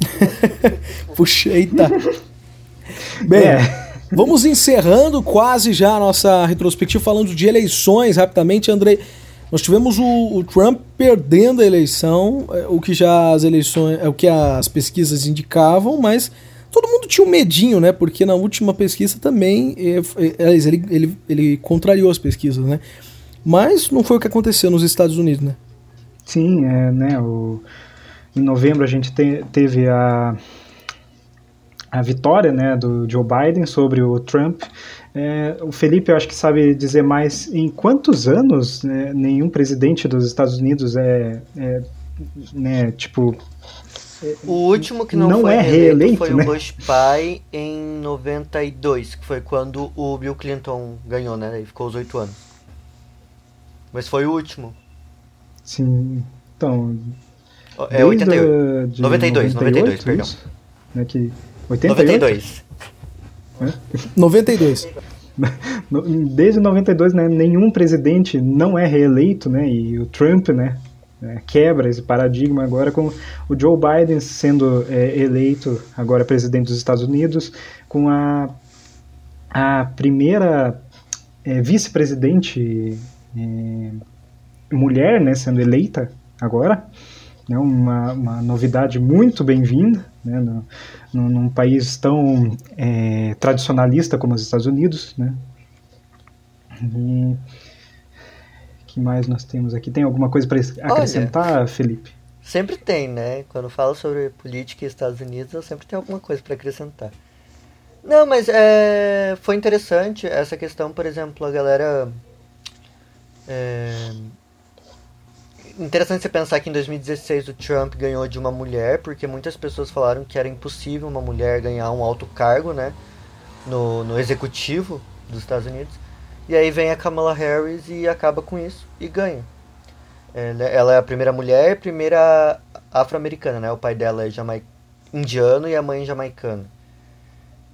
Puxa, eita. Bem, É. vamos encerrando quase já a nossa retrospectiva falando de eleições rapidamente, Andrei. Nós tivemos o, o Trump perdendo a eleição, é, o que já as eleições, é o que as pesquisas indicavam, mas todo mundo tinha um medinho, né? Porque na última pesquisa também, é, ele, ele, ele contrariou as pesquisas, né? Mas não foi o que aconteceu nos Estados Unidos, né? Sim, é, né, o, em novembro a gente te- teve a, a vitória né, do Joe Biden sobre o Trump. É, o Felipe, eu acho que sabe dizer mais em quantos anos né, nenhum presidente dos Estados Unidos é, é, né, tipo, o último que não, Não foi é reeleito, foi né? o Bush pai em 92, que foi quando o Bill Clinton ganhou, né? Ele ficou os oito anos. Mas foi o último. sim, então... É 88. desde a- de 92, 92, perdão. Né, que, 88? 92. 92. No- Desde 92, né, nenhum presidente não é reeleito, né, e o Trump, né, é, quebra esse paradigma agora com o Joe Biden sendo é, eleito agora presidente dos Estados Unidos, com a, a primeira é, vice-presidente é, mulher, né, sendo eleita agora, né, uma, uma novidade muito bem-vinda, né, no, num, num país tão é, tradicionalista como os Estados Unidos, né? E que mais nós temos aqui? Tem alguma coisa para acrescentar, Felipe? Sempre tem, né? Quando falo sobre política e Estados Unidos, eu sempre tenho alguma coisa para acrescentar. Não, mas é, foi interessante essa questão, por exemplo, a galera. É, interessante você pensar que em 2016 o Trump ganhou de uma mulher, porque muitas pessoas falaram que era impossível uma mulher ganhar um alto cargo, né? No, no executivo dos Estados Unidos. E aí vem a Kamala Harris e acaba com isso e ganha. Ela, é a primeira mulher, primeira afro-americana, né? O pai dela é jamai... indiano e a mãe jamaicana.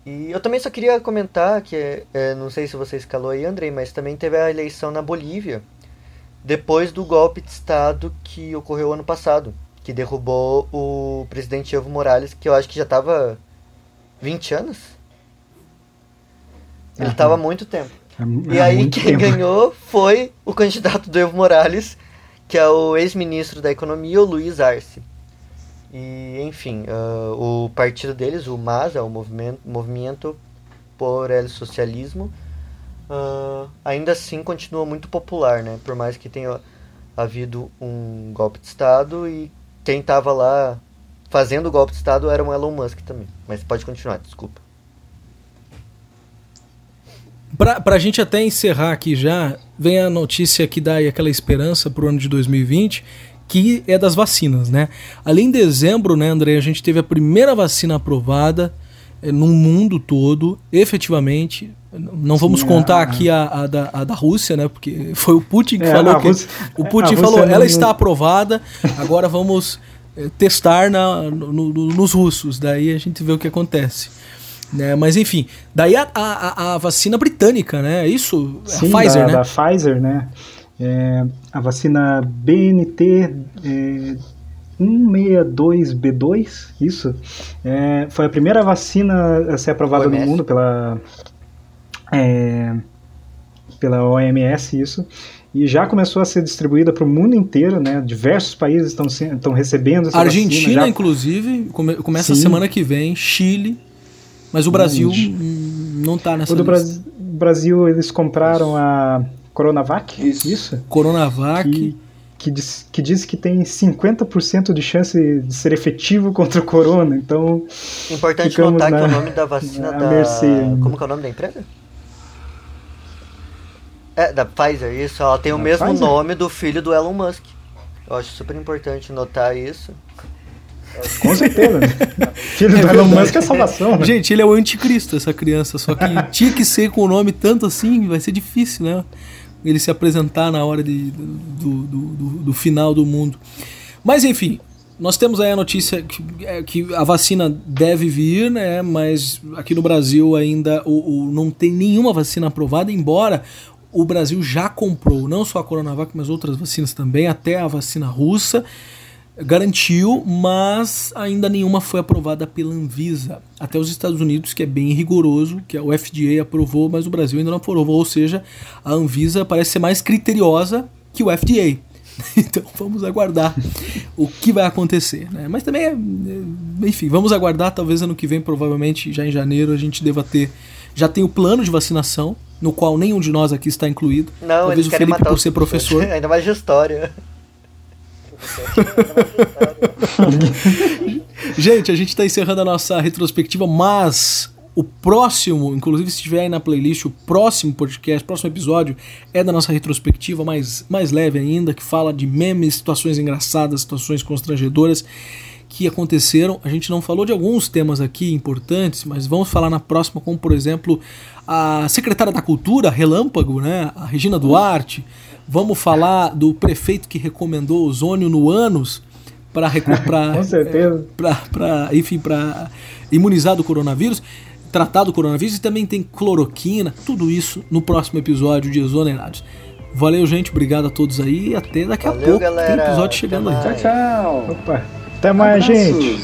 E eu também só queria comentar que, é, não sei se você escalou aí, Andrei, mas também teve a eleição na Bolívia, depois do golpe de Estado que ocorreu ano passado, que derrubou o presidente Evo Morales, que eu acho que já estava 20 anos. Ele estava há muito tempo. Há- E aí quem tempo. ganhou foi o candidato do Evo Morales, que é o ex-ministro da Economia, o Luiz Arce. E, enfim, ah, o partido deles, o MAS, é o Movimento, Movimento por El Socialismo, ah, ainda assim continua muito popular, né? Por mais que tenha havido um golpe de Estado e quem estava lá fazendo o golpe de Estado era o Elon Musk também. Mas pode continuar, desculpa. Pra, pra gente até encerrar aqui já, vem a notícia que dá aquela esperança pro ano de 2020, que é das vacinas, né? Ali em dezembro, né, André, a gente teve a primeira vacina aprovada eh, no mundo todo, efetivamente. Não vamos Sim, contar a- aqui a, a da, a da Rússia, né? Porque foi o Putin que É, falou a que. Rússia- o a Putin falou, não- ela está aprovada, agora vamos eh, testar na, no- no- nos russos. Daí a gente vê o que acontece. Né? Mas enfim, daí a, a, a- vacina britânica, né? É Isso? É Sim, a Pfizer, da, né? da Pfizer, né? É, a vacina BNT é, 162B2, isso, é, foi a primeira vacina a ser aprovada no OMS. mundo pela, é, pela OMS, isso, e já começou a ser distribuída para o mundo inteiro, né? Diversos países estão estão recebendo essa Argentina, vacina. já- inclusive, come- começa Sim. semana que vem, Chile, mas o Brasil hum, não tá nessa O do lista. Bras- Brasil, eles compraram a Coronavac, Isso. isso Coronavac. que, que diz, que diz que tem 50% de chance de ser efetivo contra o corona. Então, Importante notar na- que o nome da vacina na da. mercê. Como que é o nome da empresa? É, da Pfizer, isso. Ela tem o Da mesmo Pfizer? nome do filho do Elon Musk. Eu acho super importante notar isso. com certeza. né? Filho É do Elon. Musk é salvação. Né? Gente, ele é o anticristo, essa criança. Só que tinha que ser com o nome tanto assim, vai ser difícil, né? Ele se apresentar na hora de, do, do, do, do final do mundo. Mas enfim, nós temos aí a notícia que, é, que a vacina deve vir, né? Mas aqui no Brasil ainda o, o- não tem nenhuma vacina aprovada, embora o Brasil já comprou não só a Coronavac, mas outras vacinas também, até a vacina russa garantiu, mas ainda nenhuma foi aprovada pela Anvisa. Até os Estados Unidos, que é bem rigoroso, que o FDA aprovou, mas o Brasil ainda não aprovou. Ou seja, a Anvisa parece ser mais criteriosa que o FDA. Então vamos aguardar o que vai acontecer. Né? Mas também, é, é, enfim, vamos aguardar. Talvez ano que vem, provavelmente já em janeiro, a gente deva ter. Já tem o plano de vacinação, no qual nenhum de nós aqui está incluído. Não, Talvez o Felipe, por ser professor. Ainda mais de história. Gente, a gente está encerrando a nossa retrospectiva, mas o próximo, inclusive se tiver aí na playlist, o próximo podcast, próximo episódio é da nossa retrospectiva, mais, mais leve ainda, que fala de memes, situações engraçadas, situações constrangedoras que aconteceram. A gente não falou de alguns temas aqui importantes, mas vamos falar na próxima, como por exemplo a secretária da Cultura, Relâmpago, né? A Regina Duarte. Vamos falar do prefeito que recomendou ozônio no ânus para Com certeza. para enfim para imunizar do coronavírus, tratar do coronavírus e também tem cloroquina, tudo isso no próximo episódio de Exonerados. Valeu, gente, obrigado a todos aí e até daqui a Valeu, pouco. galera. Tem episódio chegando aí. Tchau, tchau. Opa. Até mais, Abraços. gente.